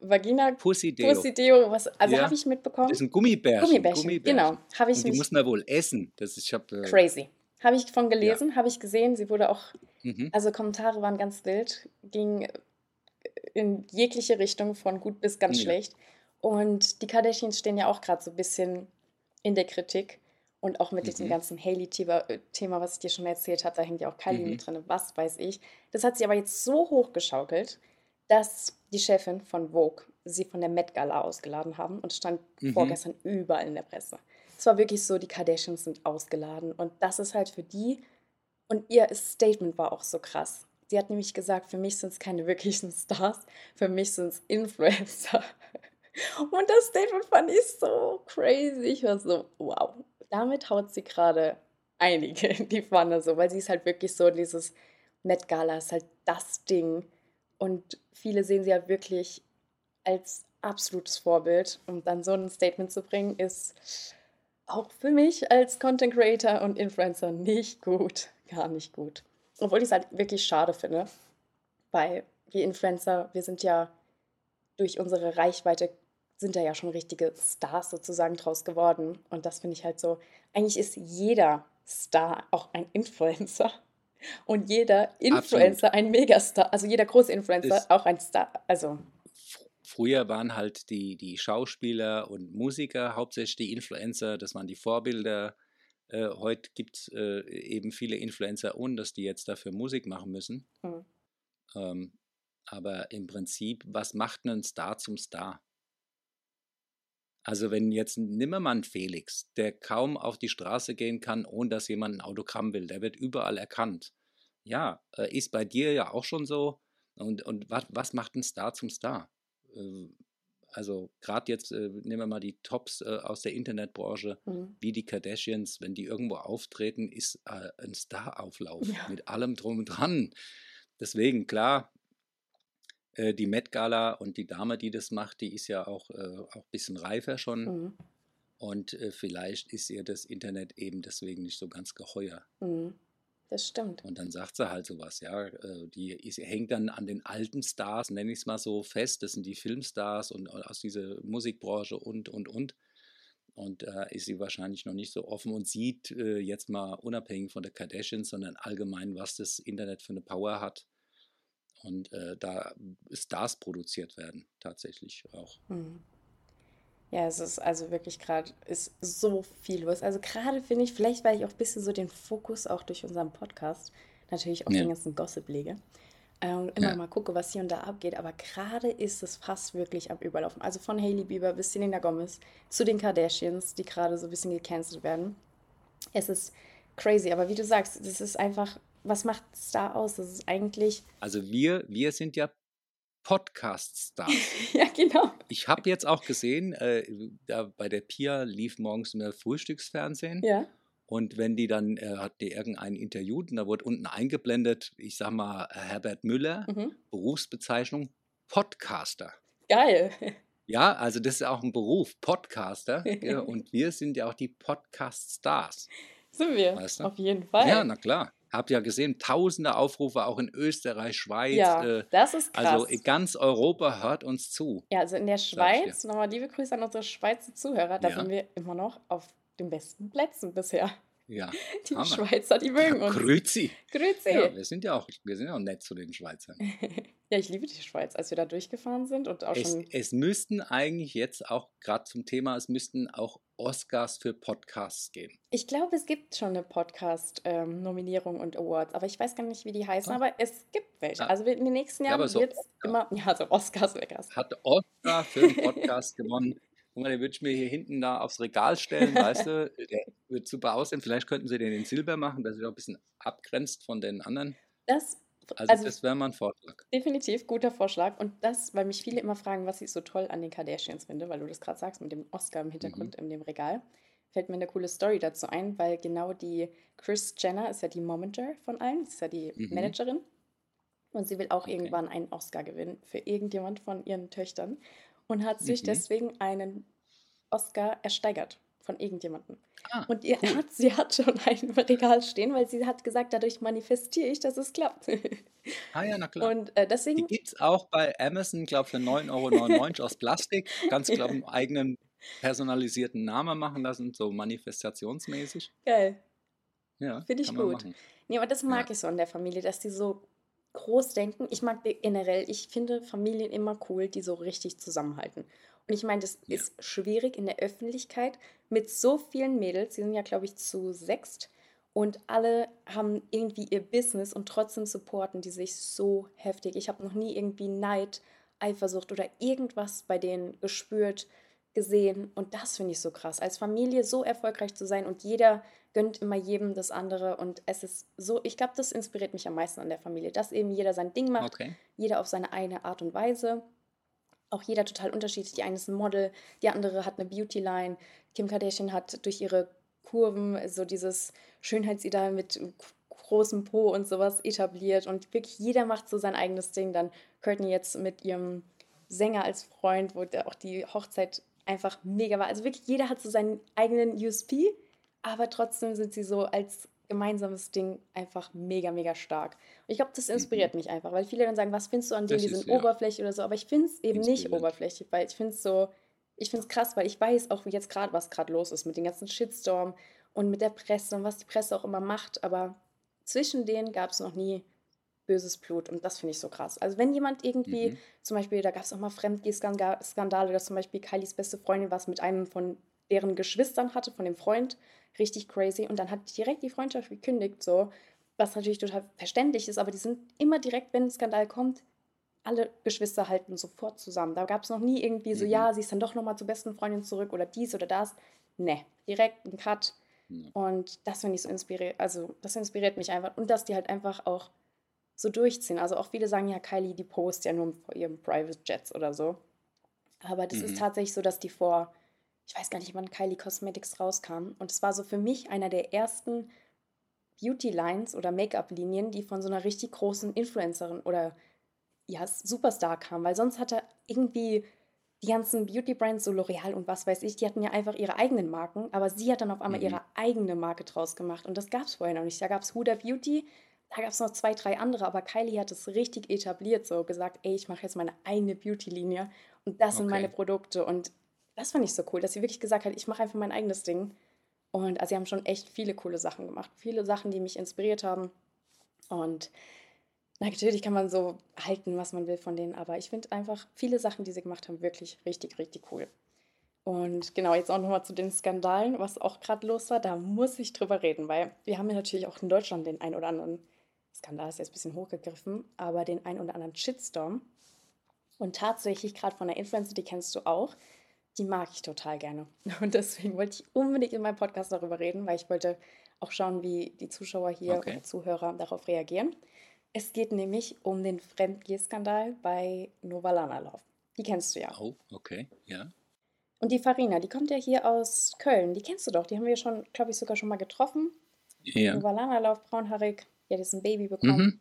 Vagina Pussy Deo. Pussy Deo, was, also Ja, habe ich das mitbekommen. ist ein Gummibärchen. Gummibärchen, Gummibärchen. genau. Habe ich Und die mich muss man wohl essen. Das, ich habe, äh, crazy. Habe ich von ja. gelesen, habe ich gesehen. Sie wurde auch, Mhm. also Kommentare waren ganz wild, ging in jegliche Richtung, von gut bis ganz Ja. schlecht. Und die Kardashians stehen ja auch gerade so ein bisschen in der Kritik. Und auch mit diesem Mhm. ganzen Hailey-Thema, äh, was ich dir schon erzählt habe, da hängt ja auch Kylie Mhm. mit drin, was weiß ich. Das hat sie aber jetzt so hochgeschaukelt, dass die Chefin von Vogue sie von der Met Gala ausgeladen haben und stand Mhm. vorgestern überall in der Presse. Es war wirklich so, die Kardashians sind ausgeladen. Und das ist halt für die, und ihr Statement war auch so krass. Sie hat nämlich gesagt, für mich sind es keine wirklichen Stars, für mich sind es Influencer. Und das Statement fand ich so crazy. Ich war so, wow, damit haut sie gerade einige in die Pfanne, so, weil sie ist halt wirklich so, dieses Met Gala ist halt das Ding. Und viele sehen sie halt wirklich als absolutes Vorbild. Und dann so ein Statement zu bringen, ist auch für mich als Content Creator und Influencer nicht gut. Gar nicht gut. Obwohl ich es halt wirklich schade finde, weil wir Influencer, wir sind ja durch unsere Reichweite, sind da ja schon richtige Stars sozusagen draus geworden. Und das finde ich halt so, eigentlich ist jeder Star auch ein Influencer. Und jeder Absolut. Influencer ein Megastar. Also jeder große Influencer auch ein Star. Also, fr- früher waren halt die, die Schauspieler und Musiker hauptsächlich die Influencer, das waren die Vorbilder. Äh, heute gibt es äh, eben viele Influencer, ohne dass die jetzt dafür Musik machen müssen. hm. Ähm, aber im Prinzip, was macht einen Star zum Star? Also wenn jetzt ein Nimmermann Felix, der kaum auf die Straße gehen kann, ohne dass jemand ein Autogramm will, der wird überall erkannt. Ja, äh, ist bei dir ja auch schon so. Und, und was, was macht ein Star zum Star? Äh, also gerade jetzt äh, nehmen wir mal die Tops aus der Internetbranche, Hm. wie die Kardashians, wenn die irgendwo auftreten, ist ein Starauflauf Ja. mit allem drum und dran. Deswegen, klar, äh, die Met Gala und die Dame, die das macht, die ist ja auch, äh, auch ein bisschen reifer schon. Hm. Und äh, vielleicht ist ihr das Internet eben deswegen nicht so ganz geheuer. Hm. Das stimmt. Und dann sagt sie halt sowas, ja. äh, Die ist, hängt dann an den alten Stars, nenne ich es mal so, fest. Das sind die Filmstars und äh, aus dieser Musikbranche und, und, und. Und da ist sie wahrscheinlich noch nicht so offen und sieht äh, jetzt mal unabhängig von der Kardashians, sondern allgemein, was das Internet für eine Power hat. Und äh, da Stars produziert werden, tatsächlich auch. Mhm. Ja, es ist also wirklich gerade, ist so viel los. Also gerade finde ich, vielleicht weil ich auch ein bisschen so den Fokus auch durch unseren Podcast, natürlich auch Ja. den ganzen Gossip lege, ähm, immer Ja. mal gucke, was hier und da abgeht. Aber gerade ist es fast wirklich am Überlaufen. Also von Hailey Bieber bis Selena Gomez zu den Kardashians, die gerade so ein bisschen gecancelt werden. Es ist crazy, aber wie du sagst, das ist einfach, was macht es da aus? Das ist eigentlich, Also wir, wir sind ja Podcast-Stars. ja genau. Ich habe jetzt auch gesehen, äh, da bei der Pia lief morgens immer Frühstücksfernsehen. Ja. Und wenn die dann, äh, hat die irgendeinen interviewt und da wurde unten eingeblendet, ich sag mal, Herbert Müller, Mhm. Berufsbezeichnung Podcaster. Geil. Ja, also das ist auch ein Beruf, Podcaster. und wir sind ja auch die Podcast-Stars. Sind wir. Weißt du? Auf jeden Fall. Ja, na klar. Habt ja gesehen, tausende Aufrufe auch in Österreich, Schweiz. Ja, äh, das ist krass. also ganz Europa hört uns zu. ja, also in der. Schweiz, nochmal liebe Grüße an unsere Schweizer Zuhörer, da Ja. sind wir immer noch auf den besten Plätzen bisher. Ja, Die Hammer. Schweizer, die mögen uns. Grüezi. Grüezi. Ja, Ja. wir sind ja auch, wir sind ja auch nett zu den Schweizern. ich liebe die Schweiz, als wir da durchgefahren sind und auch Es, schon. es müssten eigentlich jetzt auch, gerade zum Thema, es müssten auch Oscars für Podcasts geben. Ich glaube, es gibt schon eine Podcast-Nominierung und Awards, aber ich weiß gar nicht, wie die heißen, Ah. aber es gibt welche. Ah. Also in den nächsten Ja, Jahren aber so wird es immer. Ja, also Oscars wäre krass. Hat Oscar für einen Podcast gewonnen. Guck mal, den würde ich mir hier hinten da aufs Regal stellen, weißt du? Der wird super aussehen. Vielleicht könnten sie den in Silber machen, dass er auch ein bisschen abgrenzt von den anderen. Das, Also, also das wäre mal ein Vorschlag. Definitiv, guter Vorschlag. Und das, weil mich viele immer fragen, was ich so toll an den Kardashians finde, weil du das gerade sagst mit dem Oscar im Hintergrund in dem Regal, fällt mir eine coole Story dazu ein, weil genau die Chris Jenner ist ja die Momager von allen, ist ja die Mhm. Managerin. Und sie will auch Okay. irgendwann einen Oscar gewinnen für irgendjemand von ihren Töchtern und hat sich Mhm. deswegen einen Oscar ersteigert von irgendjemandem. Ah, Und ihr cool. hat, sie hat schon im Regal stehen, weil sie hat gesagt, dadurch manifestiere ich, dass es klappt. Ah ja, na klar. Und äh, Die deswegen gibt es auch bei Amazon, glaube für 9,99 Euro aus Plastik. Ganz, glaube einen eigenen personalisierten Namen machen lassen, so manifestationsmäßig. geil. Ja, Finde ich gut. machen. Nee, aber das mag Ja. ich so an der Familie, dass die so groß denken. Ich mag die generell, ich finde Familien immer cool, die so richtig zusammenhalten. Und ich meine, das Ja. ist schwierig in der Öffentlichkeit mit so vielen Mädels. Sie sind ja, glaube ich, zu sechst. Und alle haben irgendwie ihr Business und trotzdem supporten die sich so heftig. Ich habe noch nie irgendwie Neid, Eifersucht oder irgendwas bei denen gespürt, gesehen. Und das finde ich so krass. Als Familie so erfolgreich zu sein und jeder gönnt immer jedem das andere. Und es ist so, ich glaube, das inspiriert mich am meisten an der Familie, dass eben jeder sein Ding macht, Okay. jeder auf seine eigene Art und Weise. Auch jeder total unterschiedlich. Die eine ist ein Model, die andere hat eine Beauty-Line. Kim Kardashian hat durch ihre Kurven so dieses Schönheitsideal mit großem Po und sowas etabliert. Und wirklich jeder macht so sein eigenes Ding. Dann Courtney jetzt mit ihrem Sänger als Freund, wo auch die Hochzeit einfach mega war. Also wirklich jeder hat so seinen eigenen USP, aber trotzdem sind sie so als gemeinsames Ding einfach mega, mega stark. Und ich glaube, das inspiriert mich einfach, weil viele dann sagen, was findest du an denen, die ist, sind ja. oberflächlich oder so, aber ich finde es eben nicht oberflächlich, weil ich finde es so, ich finde es krass, weil ich weiß auch wie jetzt gerade, was gerade los ist mit dem ganzen Shitstorm und mit der Presse und was die Presse auch immer macht, aber zwischen denen gab es noch nie böses Blut und das finde ich so krass. Also wenn jemand irgendwie, Mhm. zum Beispiel, da gab es auch mal Fremdgeh-Skandale, dass zum Beispiel Kylies beste Freundin was mit einem von deren Geschwistern hatte, von dem Freund, richtig crazy und dann hat direkt die Freundschaft gekündigt, so, was natürlich total verständlich ist, aber die sind immer direkt, wenn ein Skandal kommt, alle Geschwister halten sofort zusammen. Da gab es noch nie irgendwie so, Mhm. ja, sie ist dann doch nochmal zur besten Freundin zurück oder dies oder das. Ne, direkt ein Cut. Ja. Und das finde ich so inspiriert, also das inspiriert mich einfach. Und dass die halt einfach auch so durchziehen. Also auch viele sagen ja, Kylie, die post ja nur vor ihrem Private Jets oder so. Aber das Mhm. ist tatsächlich so, dass die vor, ich weiß gar nicht, wann Kylie Cosmetics rauskam. Und es war so für mich einer der ersten Beauty-Lines oder Make-up-Linien, die von so einer richtig großen Influencerin oder ja, Superstar kam. Weil sonst hatte irgendwie die ganzen Beauty-Brands, so L'Oreal und was weiß ich, die hatten ja einfach ihre eigenen Marken, aber sie hat dann auf einmal Mhm. ihre eigene Marke draus gemacht. Und das gab es vorher noch nicht. Da gab es Huda Beauty, da gab es noch zwei, drei andere, aber Kylie hat es richtig etabliert, so gesagt, ey, ich mache jetzt meine eigene Beauty-Linie und das sind Okay. meine Produkte. Und das fand ich so cool, dass sie wirklich gesagt hat, ich mache einfach mein eigenes Ding. Und also sie haben schon echt viele coole Sachen gemacht. Viele Sachen, die mich inspiriert haben. Und natürlich kann man so halten, was man will von denen, aber ich finde einfach viele Sachen, die sie gemacht haben, wirklich richtig, richtig cool. Und genau, jetzt auch nochmal zu den Skandalen, was auch gerade los war, da muss ich drüber reden, weil wir haben ja natürlich auch in Deutschland den ein oder anderen Skandal, ist jetzt ein bisschen hochgegriffen, aber den ein oder anderen Shitstorm. Und tatsächlich, gerade von der Influencer, die kennst du auch, die mag ich total gerne. Und deswegen wollte ich unbedingt in meinem Podcast darüber reden, weil ich wollte auch schauen, wie die Zuschauer hier okay. oder Zuhörer darauf reagieren. Es geht nämlich um den Fremdgeh-Skandal bei Novalana Lauf. Die kennst du ja. Oh, okay, ja. Und die Farina, die kommt ja hier aus Köln. Die kennst du doch. Die haben wir schon, glaube ich, sogar schon mal getroffen. Ja. Novalana Lauf, braunhaarig. Die hat jetzt ein Baby bekommen.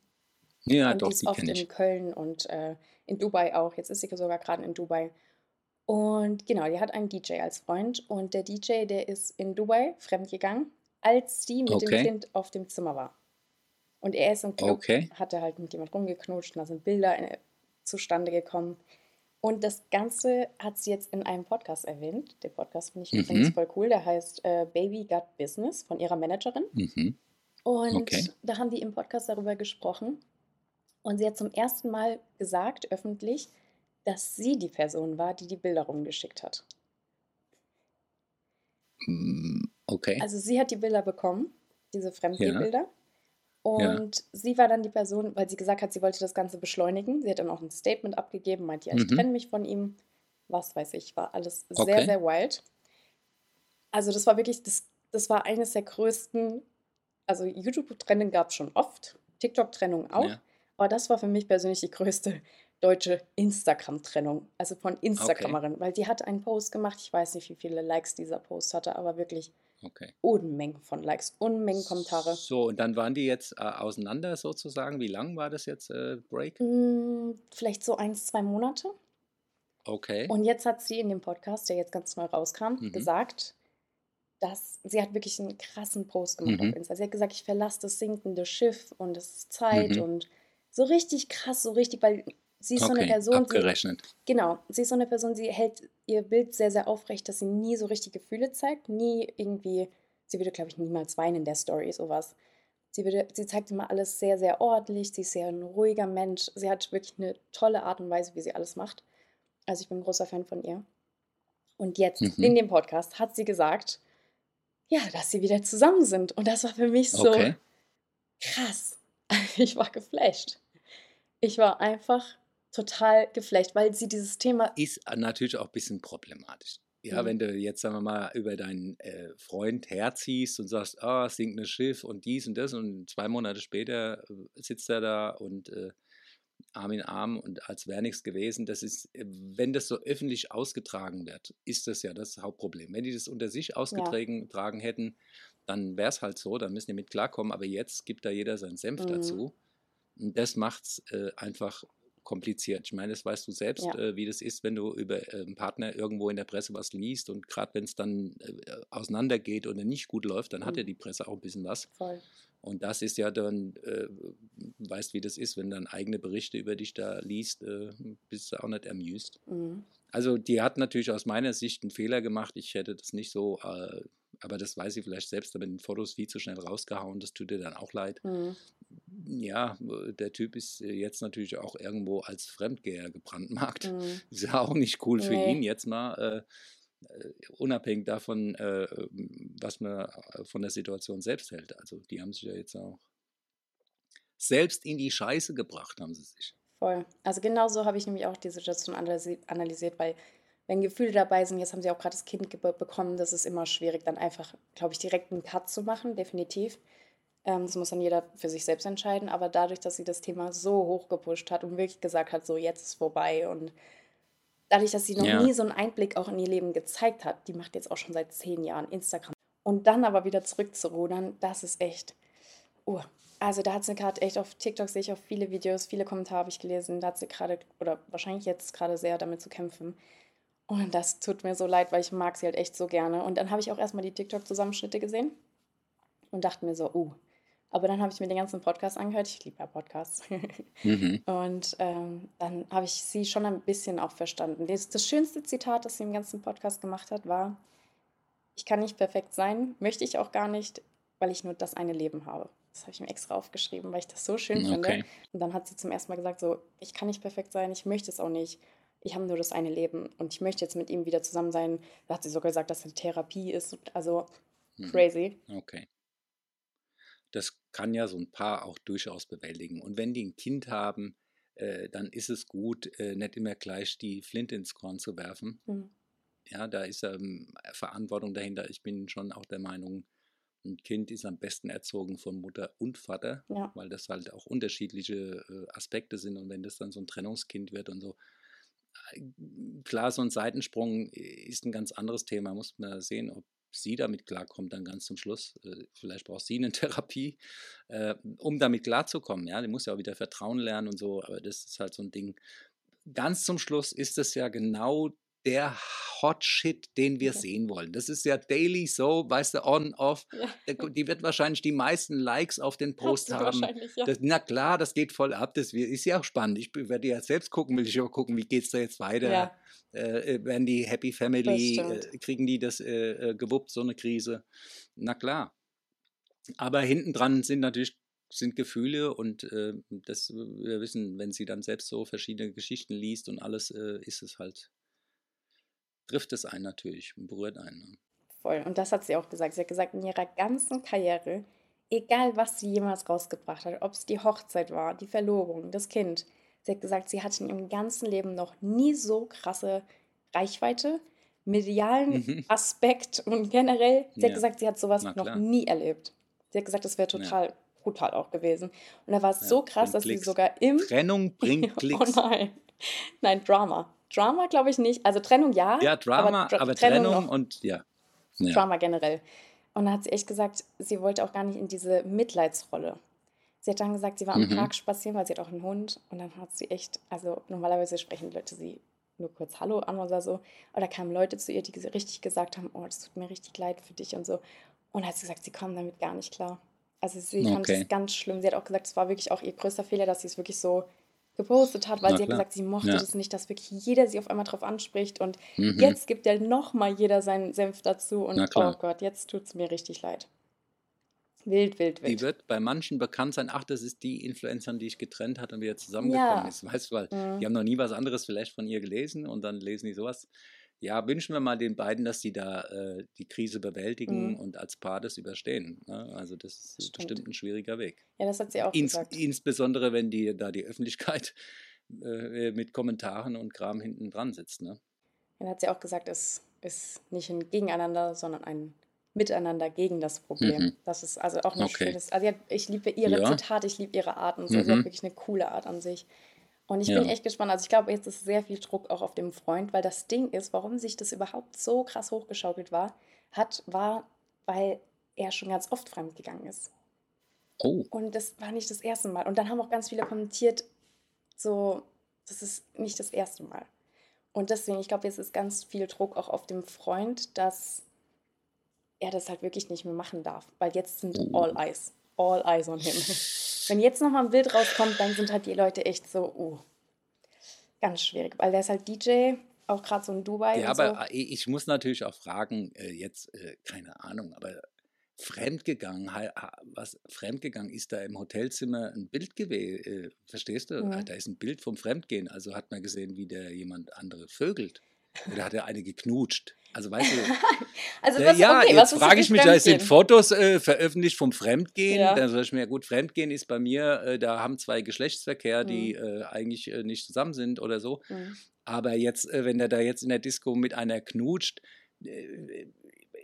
Mhm. Ja, und doch, die ist die oft in Köln und äh, in Dubai auch. Jetzt ist sie sogar gerade in Dubai. Und genau, die hat einen DJ als Freund. Und der DJ, der ist in Dubai fremdgegangen, als sie mit okay. dem Kind auf dem Zimmer war. Und er ist im Club, okay. hat er halt mit jemand rumgeknutscht und da sind Bilder in, zustande gekommen. Und das Ganze hat sie jetzt in einem Podcast erwähnt. Der Podcast finde ich mhm. übrigens voll cool. Der heißt äh, Baby Got Business von ihrer Managerin. Mhm. Und okay. da haben die im Podcast darüber gesprochen. Und sie hat zum ersten Mal gesagt, öffentlich, dass sie die Person war, die die Bilder rumgeschickt hat. Mm, okay. Also sie hat die Bilder bekommen, diese Fremdgehbilder. Ja. Und ja. sie war dann die Person, weil sie gesagt hat, sie wollte das Ganze beschleunigen. Sie hat dann auch ein Statement abgegeben, meinte, ja, ich mhm. trenne mich von ihm. Was weiß ich, war alles sehr, okay. sehr wild. Also das war wirklich, das, das war eines der größten, also YouTube-Trennung gab es schon oft, TikTok-Trennung auch. Ja. Aber das war für mich persönlich die größte deutsche Instagram-Trennung, also von Instagramerin, okay. weil die hat einen Post gemacht, ich weiß nicht, wie viele Likes dieser Post hatte, aber wirklich okay. Unmengen von Likes, Unmengen Kommentare. So, und dann waren die jetzt äh, auseinander sozusagen. Wie lang war das jetzt, äh, Break? Mm, vielleicht so eins, zwei Monate. Okay. Und jetzt hat sie in dem Podcast, der jetzt ganz neu rauskam, mhm. gesagt, dass sie hat wirklich einen krassen Post gemacht mhm. auf Insta. Sie hat gesagt, ich verlasse das sinkende Schiff und es ist Zeit mhm. und so richtig krass, so richtig, weil sie ist okay, so eine Person, abgerechnet. Die, genau, sie ist so eine Person, sie hält ihr Bild sehr, sehr aufrecht, dass sie nie so richtig Gefühle zeigt, nie irgendwie, sie würde, glaube ich, niemals weinen in der Story, sowas. Sie, würde, sie zeigt immer alles sehr, sehr ordentlich, sie ist sehr ein ruhiger Mensch, sie hat wirklich eine tolle Art und Weise, wie sie alles macht. Also ich bin ein großer Fan von ihr. Und jetzt, mhm. in dem Podcast, hat sie gesagt, ja, dass sie wieder zusammen sind. Und das war für mich so okay. krass. Ich war geflasht. Ich war einfach total geflecht, weil sie dieses Thema. Ist natürlich auch ein bisschen problematisch. Ja, mhm. wenn du jetzt, sagen wir mal, über deinen äh, Freund herziehst und sagst, ah, oh, sinkt ein Schiff und dies und das und zwei Monate später äh, sitzt er da und äh, Arm in Arm und als wäre nichts gewesen. Das ist, äh, wenn das so öffentlich ausgetragen wird, ist das ja das Hauptproblem. Wenn die das unter sich ausgetragen ja. hätten, dann wäre es halt so, dann müssen die mit klarkommen. Aber jetzt gibt da jeder seinen Senf mhm. dazu. Und das macht es äh, einfach kompliziert. Ich meine, das weißt du selbst, ja. äh, wie das ist, wenn du über äh, einen Partner irgendwo in der Presse was liest und gerade wenn es dann äh, auseinandergeht oder nicht gut läuft, dann mhm. hat ja die Presse auch ein bisschen was. Voll. Und das ist ja dann, äh, weißt wie das ist, wenn dann eigene Berichte über dich da liest, äh, bist du auch nicht amused. Mhm. Also die hat natürlich aus meiner Sicht einen Fehler gemacht. Ich hätte das nicht so, äh, aber das weiß sie vielleicht selbst, aber in den Fotos viel zu schnell rausgehauen. Das tut ihr dann auch leid. Mhm ja, der Typ ist äh, jetzt natürlich auch irgendwo als Fremdgeher gebrandmarkt. Mhm. Ist ja auch nicht cool für nee. ihn jetzt mal. Äh, äh, unabhängig davon, äh, was man äh, von der Situation selbst hält. Also die haben sich ja jetzt auch selbst in die Scheiße gebracht, haben sie sich. Voll. Also genau so habe ich nämlich auch die Situation analysiert, weil wenn Gefühle dabei sind, jetzt haben sie auch gerade das Kind bekommen, das ist immer schwierig, dann einfach, glaube ich, direkt einen Cut zu machen, definitiv. Ähm, das muss dann jeder für sich selbst entscheiden. Aber dadurch, dass sie das Thema so hoch gepusht hat und wirklich gesagt hat, so jetzt ist vorbei und dadurch, dass sie noch ja. nie so einen Einblick auch in ihr Leben gezeigt hat, die macht jetzt auch schon seit zehn Jahren Instagram. Und dann aber wieder zurückzurudern, das ist echt. Uh, also da hat sie gerade echt auf TikTok sehe ich auch viele Videos, viele Kommentare habe ich gelesen. Da hat sie gerade, oder wahrscheinlich jetzt gerade sehr damit zu kämpfen. Und das tut mir so leid, weil ich mag sie halt echt so gerne. Und dann habe ich auch erstmal die TikTok-Zusammenschnitte gesehen und dachte mir so, uh, aber dann habe ich mir den ganzen Podcast angehört. Ich liebe ja Podcasts. mhm. Und ähm, dann habe ich sie schon ein bisschen auch verstanden. Das, das schönste Zitat, das sie im ganzen Podcast gemacht hat, war, ich kann nicht perfekt sein, möchte ich auch gar nicht. weil ich nur das eine Leben habe. Das habe ich mir extra aufgeschrieben, weil ich das so schön Okay. finde. Und dann hat sie zum ersten Mal gesagt, so, ich kann nicht perfekt sein, ich möchte es auch nicht. Ich habe nur das eine Leben und ich möchte jetzt mit ihm wieder zusammen sein. Da hat sie sogar gesagt, dass es eine Therapie ist. Also Mhm. crazy. Okay. Das kann ja so ein Paar auch durchaus bewältigen. Und wenn die ein Kind haben, äh, dann ist es gut, äh, nicht immer gleich die Flinte ins Korn zu werfen. Mhm. Ja, da ist ähm, Verantwortung dahinter. Ich bin schon auch der Meinung, ein Kind ist am besten erzogen von Mutter und Vater, Ja. weil das halt auch unterschiedliche äh, Aspekte sind. Und wenn das dann so ein Trennungskind wird und so, äh, klar, so ein Seitensprung ist ein ganz anderes Thema. Muss man sehen, ob sie damit klarkommt, dann ganz zum Schluss. Äh, Vielleicht braucht sie eine Therapie, äh, um damit klarzukommen. Ja, die muss ja auch wieder Vertrauen lernen und so, aber das ist halt so ein Ding. Ganz zum Schluss ist es ja genau der Hot Shit, den wir sehen wollen. Das ist ja daily so, weißt du, on, off. Ja. Die wird wahrscheinlich die meisten Likes auf den Post haben. ja. Das, na klar, das geht voll ab. Das ist ja auch spannend. Ich werde ja selbst gucken, will ich auch gucken, wie geht es da jetzt weiter. Ja. Äh, äh, werden die Happy Family, äh, kriegen die das äh, äh, gewuppt, so eine Krise? Na klar. Aber hinten dran sind natürlich sind Gefühle und äh, das wir wissen, wenn sie dann selbst so verschiedene Geschichten liest und alles, äh, ist es halt, trifft es einen natürlich und berührt einen. ne? Voll. Und das hat sie auch gesagt. Sie hat gesagt, in ihrer ganzen Karriere, egal was sie jemals rausgebracht hat, ob es die Hochzeit war, die Verlobung, das Kind, sie hat gesagt, sie hatte in ihrem ganzen Leben noch nie so krasse Reichweite, medialen Mhm. Aspekt und generell. Sie hat Ja. gesagt, sie hat sowas noch nie erlebt. Sie hat gesagt, das wäre Ja. total brutal auch gewesen. Und da war es Ja, so krass, dass sie Klicks. sogar im Trennung bringt Oh Klicks. nein. Nein, Drama. Drama glaube ich nicht. Also Trennung ja. Ja, Drama, Dra- aber, Trennung, noch. und ja. ja. Drama generell. Und dann hat sie echt gesagt, sie wollte auch gar nicht in diese Mitleidsrolle. Sie hat dann gesagt, sie war am Mhm. Park spazieren, weil sie hat auch einen Hund. Und dann hat sie echt, also normalerweise sprechen Leute sie nur kurz Hallo an oder so. Aber da kamen Leute zu ihr, die richtig gesagt haben, oh, das tut mir richtig leid für dich und so. Und dann hat sie gesagt, sie kommen damit gar nicht klar. Also sie fand Okay. es ganz schlimm. Sie hat auch gesagt, es war wirklich auch ihr größter Fehler, dass sie es wirklich so gepostet hat, weil Na sie hat klar. gesagt, sie mochte Ja. das nicht, dass wirklich jeder sie auf einmal drauf anspricht. Und Mhm. jetzt gibt ja noch mal jeder seinen Senf dazu. Und oh Gott, jetzt tut es mir richtig leid. Wild, wild, Die wild. wird bei manchen bekannt sein, ach, das ist die Influencerin, die ich getrennt hat und wieder zusammengekommen Ja. ist. Weißt du, weil Mhm. die haben noch nie was anderes vielleicht von ihr gelesen und dann lesen die sowas. Ja, wünschen wir mal den beiden, dass sie da äh, die Krise bewältigen Mhm. und als Paar das überstehen. Ne? Also das ist Stimmt. bestimmt ein schwieriger Weg. Ja, das hat sie auch Ins, gesagt. insbesondere, wenn die da die Öffentlichkeit äh, mit Kommentaren und Kram hinten dran sitzt. Ne? Dann hat sie auch gesagt, es ist nicht ein Gegeneinander, sondern ein Miteinander gegen das Problem. Mhm. Das ist also auch ein Okay. schönes. Also ich liebe ihre Ja. Zitate, ich liebe ihre Art und so. Sie hat Mhm. wirklich eine coole Art an sich. Und ich Ja. bin echt gespannt. Also ich glaube, jetzt ist sehr viel Druck auch auf dem Freund, weil das Ding ist, warum sich das überhaupt so krass hochgeschaukelt war, hat, war, weil er schon ganz oft fremdgegangen ist. Oh, Und das war nicht das erste Mal. Und dann haben auch ganz viele kommentiert, so, das ist nicht das erste Mal. Und deswegen, ich glaube, jetzt ist ganz viel Druck auch auf dem Freund, dass er das halt wirklich nicht mehr machen darf. Weil jetzt sind Oh. all eyes. All eyes on him. Wenn jetzt nochmal ein Bild rauskommt, dann sind halt die Leute echt so, uh, ganz schwierig. Weil der ist halt DJ, auch gerade so in Dubai Ja, und so. aber äh, ich muss natürlich auch fragen, äh, jetzt, äh, keine Ahnung, aber fremdgegangen, was fremdgegangen ist da im Hotelzimmer ein Bild gewesen, verstehst du? Mhm. Da ist ein Bild vom Fremdgehen, also hat man gesehen, wie der jemand andere vögelt. Oder hat er eine geknutscht? Also weißt du, Also was, ja, okay, jetzt frage ich mich, da sind? Fotos äh, veröffentlicht vom Fremdgehen. Ja. Da sage ich mir, gut, Fremdgehen ist bei mir, äh, da haben zwei Geschlechtsverkehr, die Mhm. äh, eigentlich äh, nicht zusammen sind oder so. Mhm. Aber jetzt, äh, wenn er da jetzt in der Disco mit einer knutscht, äh,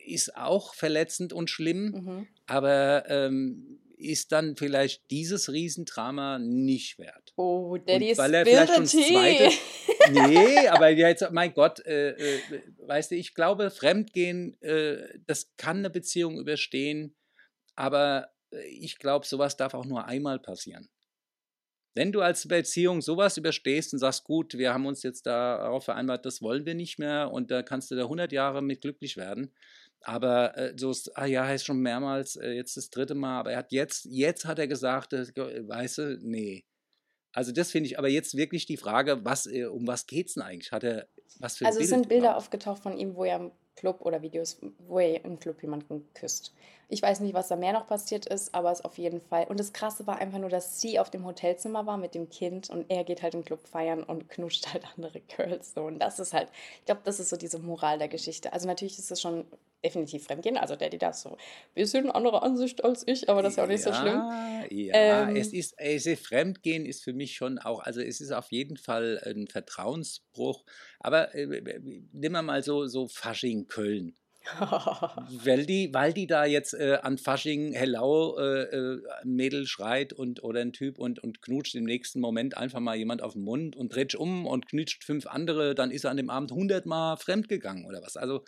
ist auch verletzend und schlimm, Mhm. aber ähm, ist dann vielleicht dieses Riesendrama nicht wert. Oh, Daddy Und weil er spill vielleicht schon zweite. Nee, aber jetzt, mein Gott, äh, äh, weißt du, ich glaube, Fremdgehen, äh, das kann eine Beziehung überstehen, aber äh, ich glaube, sowas darf auch nur einmal passieren. Wenn du als Beziehung sowas überstehst und sagst, gut, wir haben uns jetzt darauf vereinbart, das wollen wir nicht mehr und da kannst du da 100 Jahre mit glücklich werden. Aber äh, so ist, ah ja, heißt schon mehrmals, äh, jetzt das dritte Mal, aber er hat jetzt, jetzt hat er gesagt, äh, weißt du, nee. Also das finde ich, aber jetzt wirklich die Frage, was, äh, um was geht's denn eigentlich? Hat er, was für Also es Bild sind Bilder überhaupt? aufgetaucht von ihm, wo er im Club oder Videos, wo er im Club jemanden küsst. Ich weiß nicht, was da mehr noch passiert ist, aber es auf jeden Fall. Und das Krasse war einfach nur, dass sie auf dem Hotelzimmer war mit dem Kind und er geht halt im Club feiern und knuscht halt andere Girls. So. Und das ist halt, ich glaube, das ist so diese Moral der Geschichte. Also natürlich ist es schon definitiv Fremdgehen. Also der, die da so ein bisschen andere Ansicht als ich, aber das ist ja auch nicht so schlimm. Ja, ähm, es ist, es ist Fremdgehen ist für mich schon auch, also es ist auf jeden Fall ein Vertrauensbruch. Aber äh, nimm mal so, so Fasching Köln. weil, die, weil die da jetzt äh, an Fasching Hello äh, äh, ein Mädel schreit und, oder ein Typ und, und knutscht im nächsten Moment einfach mal jemand auf den Mund und dreht um und knutscht fünf andere, dann ist er an dem Abend hundertmal fremdgegangen oder was. Also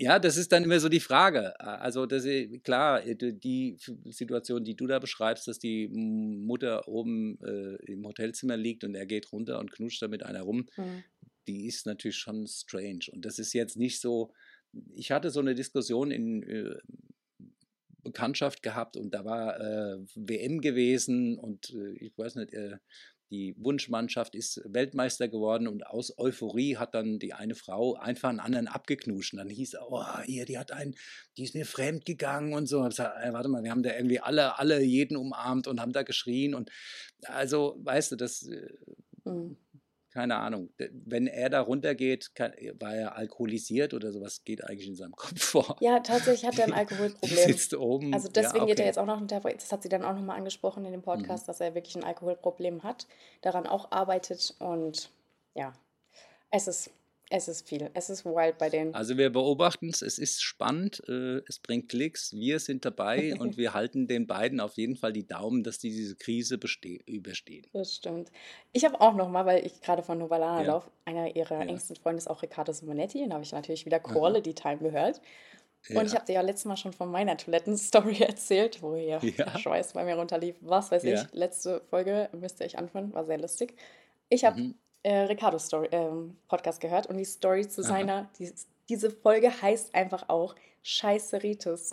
ja, das ist dann immer so die Frage. Also das ist, klar, äh, die Situation, die du da beschreibst, dass die Mutter oben äh, im Hotelzimmer liegt und er geht runter und knutscht da mit einer rum, mhm. die ist natürlich schon strange. Und das ist jetzt nicht so, ich hatte so eine Diskussion in äh, Bekanntschaft gehabt und da war äh, WM gewesen und äh, ich weiß nicht, äh, die Wunschmannschaft ist Weltmeister geworden und aus Euphorie hat dann die eine Frau einfach einen anderen abgeknuscht. Und dann hieß, oh, hier, die hat einen, die ist mir fremd gegangen und so. Ich gesagt, ey, warte mal, wir haben da irgendwie alle, alle jeden umarmt und haben da geschrien. Und also, weißt du, das. Mhm keine Ahnung, wenn er da runtergeht, kann, war er alkoholisiert oder sowas, geht eigentlich in seinem Kopf vor. Ja, tatsächlich hat er ein Alkoholproblem. sitzt oben. Also deswegen ja, okay. geht er jetzt auch noch, das hat sie dann auch nochmal angesprochen in dem Podcast, mhm. dass er wirklich ein Alkoholproblem hat, daran auch arbeitet und ja, es ist es ist viel. Es ist wild bei denen. Also wir beobachten es, es ist spannend, äh, es bringt Klicks, wir sind dabei und wir halten den beiden auf jeden Fall die Daumen, dass die diese Krise überstehen. Das stimmt. Ich habe auch noch mal, weil ich gerade von Novalana ja. laufe, einer ihrer ja. engsten Freunde ist auch Riccardo Simonetti, und da habe ich natürlich wieder Quality Time gehört. Ja. Und ich habe dir ja letztes Mal schon von meiner Toilettenstory erzählt, wo hier ja. Schweiß bei mir runterlief. Was weiß ich, letzte Folge müsste ich anfangen, war sehr lustig. Ich habe mhm äh, Ricardo Story, ähm, Podcast gehört und die Story zu Aha. seiner, die, diese Folge heißt einfach auch Scheiße Ritus.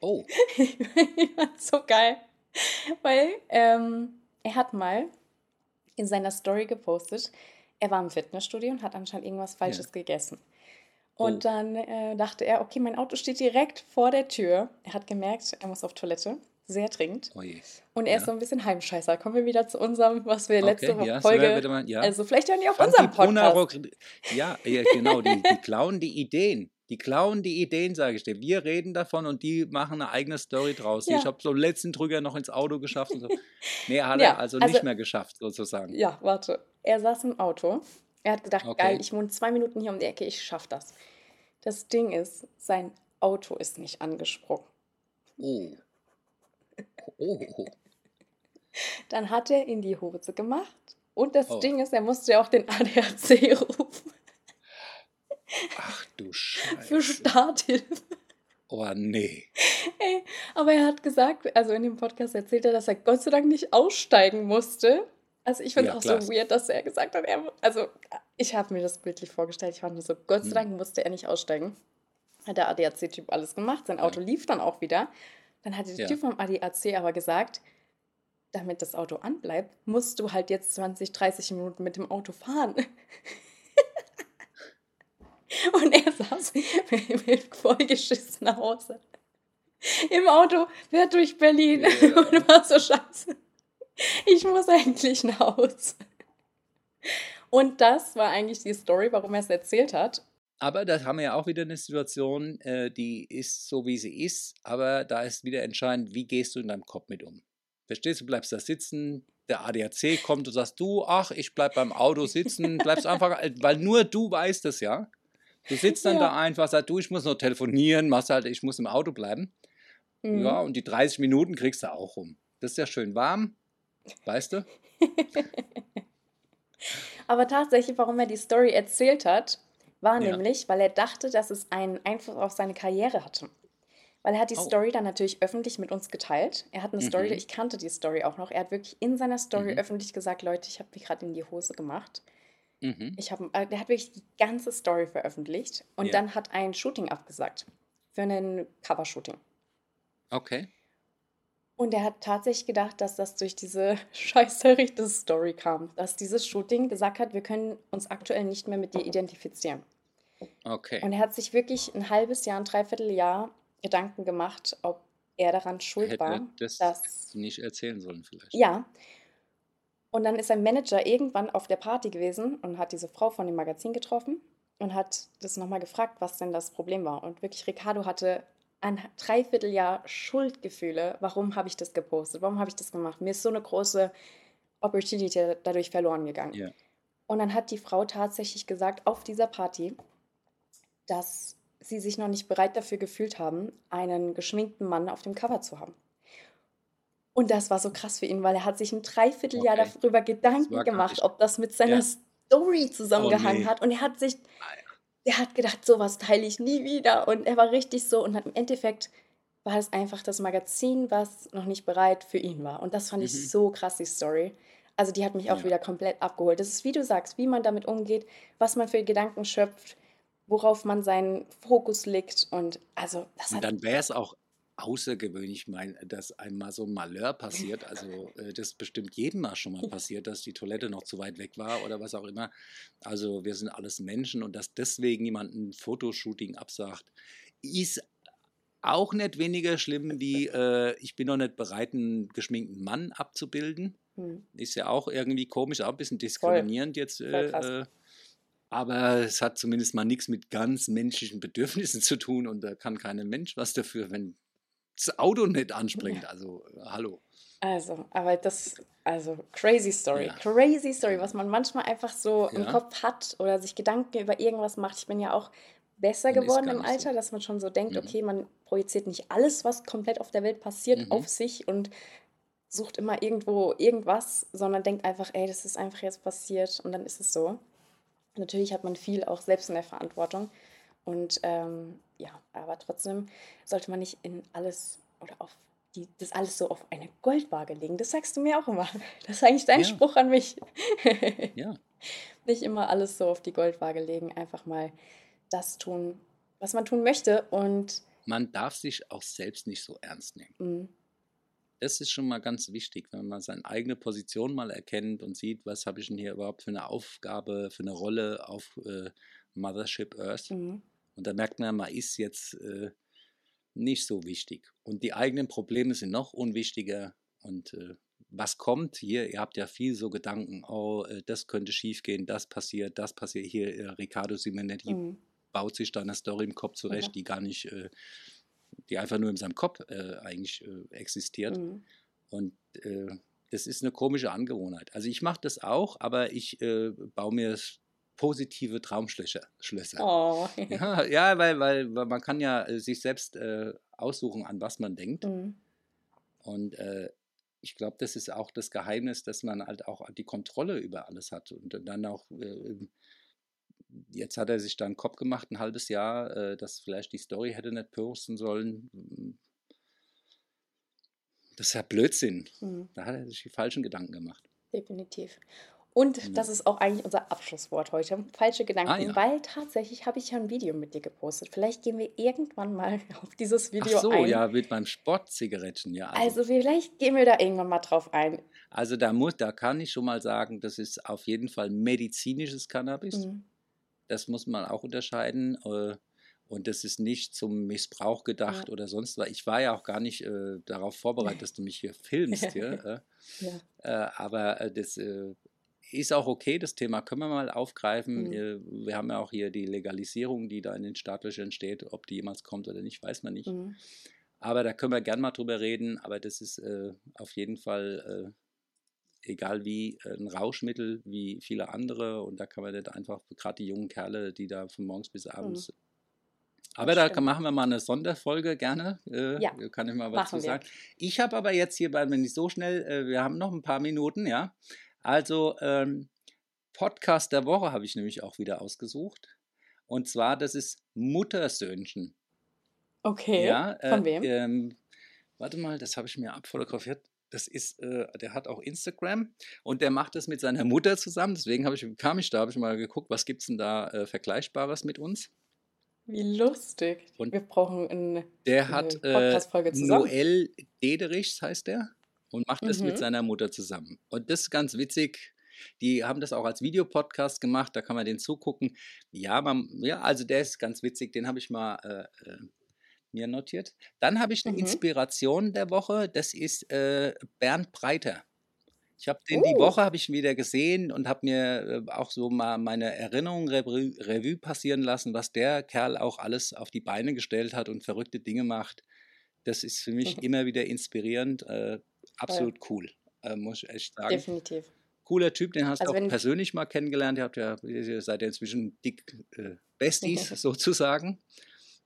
Oh. ich fand so geil. Weil ähm, er hat mal in seiner Story gepostet, er war im Fitnessstudio und hat anscheinend irgendwas Falsches ja. gegessen. Und oh. dann äh, dachte er, okay, mein Auto steht direkt vor der Tür. Er hat gemerkt, er muss auf Toilette sehr dringend. Oh und er ja. ist so ein bisschen Heimscheißer. Kommen wir wieder zu unserem, was wir letzte okay, ja, Folge. Mal, ja. Also vielleicht hören die auf unserem Podcast. Ja, ja, genau. Die, die klauen die Ideen. Die klauen die Ideen, sage ich dir. Wir reden davon und die machen eine eigene Story draus. Ja. Ich habe so letzten Drücker noch ins Auto geschafft und so. Nee, hat er also, also nicht mehr geschafft, sozusagen. Ja, warte. Er saß im Auto. Er hat gedacht, okay. geil, ich wohne zwei Minuten hier um die Ecke, ich schaffe das. Das Ding ist, sein Auto ist nicht angesprungen. Oh. Oh. Dann hat er in die Hose gemacht. Und das oh. Ding ist, er musste ja auch den ADAC rufen. Ach du Scheiße. Für Starthilfe. Oh nee. Ey, aber er hat gesagt, also in dem Podcast erzählt er, dass er Gott sei Dank nicht aussteigen musste. Also ich finde es ja, auch so weird, dass er gesagt hat, er, also ich habe mir das bildlich vorgestellt, ich fand nur so, Gott sei hm. Dank musste er nicht aussteigen. Hat der ADAC-Typ alles gemacht, sein Auto ja. lief dann auch wieder. Dann hat der ja. Typ vom ADAC aber gesagt, damit das Auto anbleibt, musst du halt jetzt 20, 30 Minuten mit dem Auto fahren. Und er saß mit vollgeschissen nach Hause. Im Auto, fährt durch Berlin ja. und war so scheiße. Ich muss eigentlich nach Hause. Und das war eigentlich die Story, warum er es erzählt hat. Aber da haben wir ja auch wieder eine Situation, äh, die ist so, wie sie ist. Aber da ist wieder entscheidend, wie gehst du in deinem Kopf mit um. Verstehst du, bleibst da sitzen, der ADAC kommt und sagst du, ach, ich bleib beim Auto sitzen, bleibst einfach, äh, weil nur du weißt es ja. Du sitzt dann ja. da einfach, sagst du, ich muss noch telefonieren, machst halt, ich muss im Auto bleiben. Mhm. Ja, und die 30 Minuten kriegst du auch rum. Das ist ja schön warm, weißt du? Aber tatsächlich, warum er die Story erzählt hat, war ja. nämlich, weil er dachte, dass es einen Einfluss auf seine Karriere hatte. Weil er hat die oh. Story dann natürlich öffentlich mit uns geteilt. Er hat eine mhm. Story, ich kannte die Story auch noch. Er hat wirklich in seiner Story mhm. öffentlich gesagt, Leute, ich habe mich gerade in die Hose gemacht. Mhm. Ich hab, äh, der hat wirklich die ganze Story veröffentlicht und ja. dann hat ein Shooting abgesagt für einen Covershooting. Okay. Und er hat tatsächlich gedacht, dass das durch diese scheiße Story kam. Dass dieses Shooting gesagt hat, wir können uns aktuell nicht mehr mit dir identifizieren. Okay. Und er hat sich wirklich ein halbes Jahr, ein Dreivierteljahr Gedanken gemacht, ob er daran schuld Hätte war, das dass nicht erzählen sollen vielleicht. ja, und dann ist sein Manager irgendwann auf der Party gewesen und hat diese Frau von dem Magazin getroffen und hat das nochmal gefragt, was denn das Problem war. Und wirklich, Ricardo hatte ein Dreivierteljahr Schuldgefühle. Warum habe ich das gepostet? Warum habe ich das gemacht? Mir ist so eine große Opportunity dadurch verloren gegangen. Ja. Und dann hat die Frau tatsächlich gesagt, auf dieser Party, dass sie sich noch nicht bereit dafür gefühlt haben, einen geschminkten Mann auf dem Cover zu haben. Und das war so krass für ihn, weil er hat sich ein Dreivierteljahr Okay. darüber Gedanken gemacht, ob das mit seiner Ja. Story zusammengehangen nee. hat. Und er hat sich, Ah, ja. er hat gedacht, sowas teile ich nie wieder. Und er war richtig so. Und im Endeffekt war es einfach das Magazin, was noch nicht bereit für ihn war. Und das fand ich Mhm. so krass, die Story. Also die hat mich auch Ja. wieder komplett abgeholt. Das ist, wie du sagst, wie man damit umgeht, was man für Gedanken schöpft, worauf man seinen Fokus legt. Und also das Und dann wäre es auch außergewöhnlich, mein, dass einmal so ein Malheur passiert. Also äh, das bestimmt jedem mal schon mal passiert, dass die Toilette noch zu weit weg war oder was auch immer. Also wir sind alles Menschen und dass deswegen jemand ein Fotoshooting absagt, ist auch nicht weniger schlimm wie äh, ich bin noch nicht bereit, einen geschminkten Mann abzubilden. hm, Ist ja auch irgendwie komisch, auch ein bisschen diskriminierend jetzt. Voll Äh, krass. äh, aber es hat zumindest mal nichts mit ganz menschlichen Bedürfnissen zu tun und da kann kein Mensch was dafür, wenn das Auto nicht anspringt. Also, äh, hallo. Also, aber das, also crazy Story, Ja. crazy Story, was man manchmal einfach so im Ja. Kopf hat oder sich Gedanken über irgendwas macht. Ich bin ja auch besser geworden im nicht so. Alter, dass man schon so denkt, Mhm. okay, man projiziert nicht alles, was komplett auf der Welt passiert, Mhm. auf sich und sucht immer irgendwo irgendwas, sondern denkt einfach, ey, das ist einfach jetzt passiert und dann ist es so. Natürlich hat man viel auch selbst in der Verantwortung und ähm, ja, aber trotzdem sollte man nicht in alles oder auf die, das alles so auf eine Goldwaage legen. Das sagst du mir auch immer. Das ist eigentlich dein Ja. Spruch an mich. Ja, Nicht immer alles so auf die Goldwaage legen, einfach mal das tun, was man tun möchte und man darf sich auch selbst nicht so ernst nehmen. mh, Das ist schon mal ganz wichtig, wenn man seine eigene Position mal erkennt und sieht, was habe ich denn hier überhaupt für eine Aufgabe, für eine Rolle auf äh, Mothership Earth. mh, Und da merkt man, man ist jetzt äh, nicht so wichtig. Und die eigenen Probleme sind noch unwichtiger. Und äh, was kommt hier? Ihr habt ja viel so Gedanken, oh, äh, das könnte schiefgehen, das passiert, das passiert. Hier, äh, Riccardo Simonetti mh, baut sich da eine Story im Kopf zurecht, Ja. die gar nicht, äh, die einfach nur in seinem Kopf äh, eigentlich äh, existiert. mh. Und das ist eine komische Angewohnheit. Also ich mache das auch, aber ich baue mir positive Traumschlösser. Schlösser. Oh. Ja, ja weil, weil, weil man kann ja äh, sich selbst äh, aussuchen, an was man denkt. Mh, Und äh, ich glaube, das ist auch das Geheimnis, dass man halt auch die Kontrolle über alles hat. Und dann auch, äh, jetzt hat er sich da einen Kopf gemacht, ein halbes Jahr, äh, dass vielleicht die Story hätte nicht posten sollen. Das ist ja Blödsinn. mh. Da hat er sich die falschen Gedanken gemacht. Definitiv. Und Ja. das ist auch eigentlich unser Abschlusswort heute. Falsche Gedanken, Ah, ja. weil tatsächlich habe ich ja ein Video mit dir gepostet. Vielleicht gehen wir irgendwann mal auf dieses Video Ach so, ein. ja, mit meinem Sportzigarettchen, ja. Also, Also vielleicht gehen wir da irgendwann mal drauf ein. also da, muss, da kann ich schon mal sagen, das ist auf jeden Fall medizinisches Cannabis. Mhm. Das muss man auch unterscheiden. äh, Und das ist nicht zum Missbrauch gedacht Ja. oder sonst was. Ich war ja auch gar nicht äh, darauf vorbereitet, dass du mich hier filmst. Hier, äh, Ja. äh, aber äh, das ist auch okay. Das Thema können wir mal aufgreifen. Mhm. Äh, wir haben ja auch hier die Legalisierung, die da in den Startlöchern steht. Ob die jemals kommt oder nicht, weiß man nicht. Mhm. Aber da können wir gern mal drüber reden. Aber das ist äh, auf jeden Fall, äh, egal wie, äh, ein Rauschmittel wie viele andere. Und da kann man nicht einfach, gerade die jungen Kerle, die da von morgens bis abends. Aber da stimmt. machen wir mal eine Sonderfolge gerne. Äh, Ja, Kann ich mal was zu wir. sagen. Ich habe aber jetzt hier, weil wir nicht so schnell, äh, wir haben noch ein paar Minuten, ja. Also, ähm, Podcast der Woche habe ich nämlich auch wieder ausgesucht. Und zwar, das ist Muttersöhnchen. Okay. Ja, äh, Von wem? Ähm, warte mal, das habe ich mir abfotografiert. Das ist, äh, der hat auch Instagram und der macht das mit seiner Mutter zusammen. Deswegen ich, kam ich da, habe ich mal geguckt, was gibt es denn da äh, Vergleichbares mit uns? Wie lustig. Und- wir brauchen eine, Der eine hat äh, Podcast-Folge zusammen. Noel Dederichs heißt der und macht das Mhm. mit seiner Mutter zusammen. Und das ist ganz witzig. Die haben das auch als Videopodcast gemacht, da kann man den zugucken. Ja, man, ja also der ist ganz witzig, den habe ich mal, äh, äh, mir notiert. Dann habe ich eine Mhm. Inspiration der Woche. Das ist äh, Bernd Breiter. Ich habe den die Oh. Woche habe ich wieder gesehen und habe mir äh, auch so mal meine Erinnerungen Revue, Revue passieren lassen, was der Kerl auch alles auf die Beine gestellt hat und verrückte Dinge macht. Das ist für mich immer wieder inspirierend. Äh, absolut cool, äh, muss ich echt sagen. Definitiv. Cooler Typ, den hast Also du auch persönlich mal kennengelernt. Ihr habt ja, ihr seid ja inzwischen dick äh, Besties sozusagen.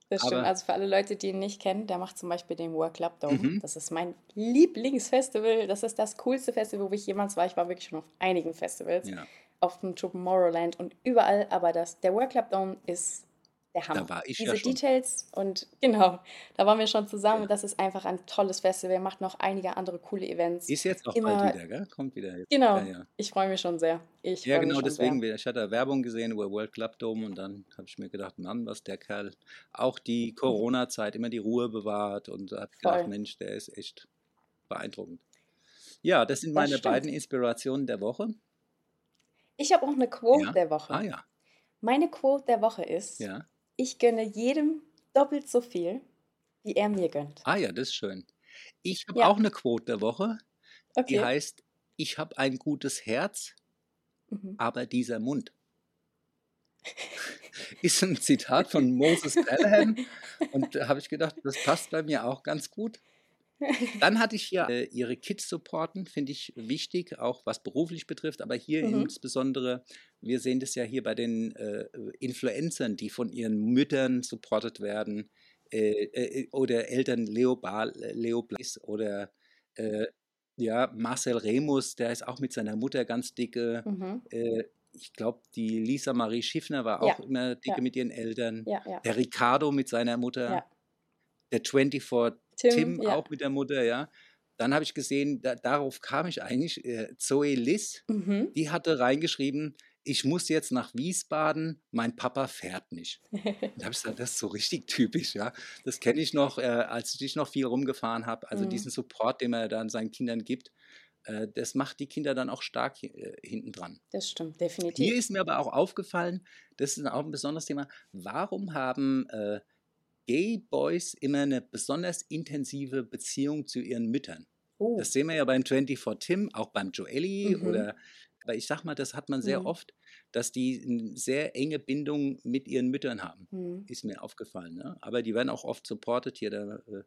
Das stimmt. Aber- Also für alle Leute, die ihn nicht kennen, der macht zum Beispiel den World Club Dome. Mhm. Das ist mein Lieblingsfestival. Das ist das coolste Festival, wo ich jemals war. Ich war wirklich schon auf einigen Festivals. Ja. Auf dem Tomorrowland und überall. Aber das, der World Club Dome ist der Hammer. war ich Diese ja schon. Details und genau, da waren wir schon zusammen. Das ist einfach ein tolles Festival. Macht noch einige andere coole Events. Ist jetzt auch Immer- bald wieder, gell? Kommt wieder. Jetzt. Genau. Ja, ja. Ich freue mich schon sehr. Ich Ja, genau deswegen. sehr. Ich hatte Werbung gesehen über World Club Dome und dann habe ich mir gedacht, Mann, was der Kerl auch die Corona-Zeit immer die Ruhe bewahrt und gedacht, Voll. Mensch, der ist echt beeindruckend. Ja, das sind Das meine stimmt. beiden Inspirationen der Woche. Ich habe auch eine Quote Ja. der Woche. Ah ja, Meine Quote der Woche ist, ja. Ich gönne jedem doppelt so viel, wie er mir gönnt. Ah ja, das ist schön. Ich habe Ja. auch eine Quote der Woche, die Okay. heißt, ich habe ein gutes Herz, Mhm. aber dieser Mund. Ist ein Zitat von Moses Pelham und da habe ich gedacht, das passt bei mir auch ganz gut. Dann hatte ich hier äh, ihre Kids supporten, finde ich wichtig, auch was beruflich betrifft, aber hier Mhm. insbesondere, wir sehen das ja hier bei den äh, Influencern, die von ihren Müttern supportet werden äh, äh, oder Eltern Leo, Bal, Leo Blaise oder äh, ja, Marcel Remus, der ist auch mit seiner Mutter ganz dicke. Mhm. Äh, ich glaube, die Lisa Marie Schiffner war Ja, auch immer dicke ja. mit ihren Eltern. Ja, ja. Der Ricardo mit seiner Mutter. Ja. Der 24 Tim, Tim, ja. auch mit der Mutter, ja. Dann habe ich gesehen, da, darauf kam ich eigentlich, äh, Zoe Liss, Mhm. die hatte reingeschrieben, ich muss jetzt nach Wiesbaden, mein Papa fährt nicht. Da habe ich gesagt, das ist so richtig typisch, ja. Das kenne ich noch, äh, als ich noch viel rumgefahren habe. Also Mhm. diesen Support, den er dann seinen Kindern gibt, äh, das macht die Kinder dann auch stark äh, hinten dran. Das stimmt, Hier definitiv. ist mir aber auch aufgefallen, das ist auch ein besonderes Thema, warum haben äh, Gay Boys immer eine besonders intensive Beziehung zu ihren Müttern? Oh, Das sehen wir ja beim 24 Tim, auch beim Joelly Mhm. oder, aber ich sag mal, das hat man sehr Mhm. oft, dass die eine sehr enge Bindung mit ihren Müttern haben. mhm. Ist mir aufgefallen. Ne? Aber die werden auch oft supported. Hier, der äh,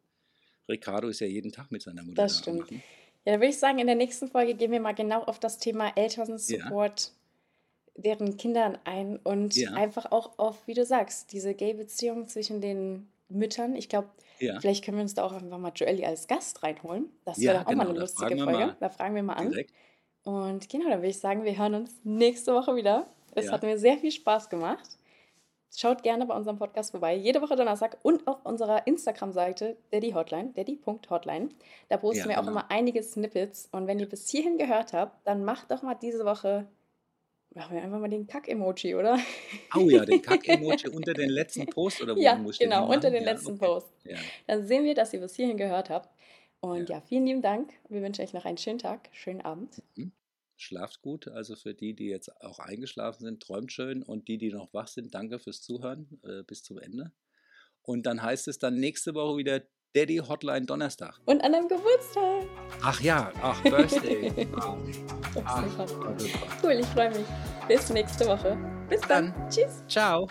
Ricardo ist ja jeden Tag mit seiner Mutter Das da stimmt. machen. Ja, da würde ich sagen, in der nächsten Folge gehen wir mal genau auf das Thema Elternsupport deren Kindern ein und Ja. einfach auch auf, wie du sagst, diese Gay-Beziehung zwischen den Müttern. Ich glaube, Ja, vielleicht können wir uns da auch einfach mal Joelly als Gast reinholen. Das Ja, wäre auch mal genau, eine da lustige Folge. mal Da fragen wir mal an. direkt. Und genau, dann würde ich sagen, wir hören uns nächste Woche wieder. Es Ja. hat mir sehr viel Spaß gemacht. Schaut gerne bei unserem Podcast vorbei, jede Woche Donnerstag und auf unserer Instagram-Seite Daddy Hotline, daddy.hotline. Da posten Ja, wir auch genau. immer einige Snippets. Und wenn ihr bis hierhin gehört habt, dann macht doch mal diese Woche, machen wir einfach mal den Kack-Emoji, oder? Oh ja, den Kack-Emoji unter den letzten Post oder wo ja, muss ich den genau, unter den Ja, letzten okay. Post. Ja. Dann sehen wir, dass ihr bis hierhin gehört habt. Und Ja. ja, vielen lieben Dank. Wir wünschen euch noch einen schönen Tag, schönen Abend. Schlaft gut. Also für die, die jetzt auch eingeschlafen sind, träumt schön. Und die, die noch wach sind, danke fürs Zuhören äh, bis zum Ende. Und dann heißt es dann nächste Woche wieder Daddy Hotline Donnerstag. Und an deinem Geburtstag. Ach ja, ach, Birthday. ach, super. oh. Cool, ich freue mich. Bis nächste Woche. Bis dann. Dann. Tschüss. Ciao.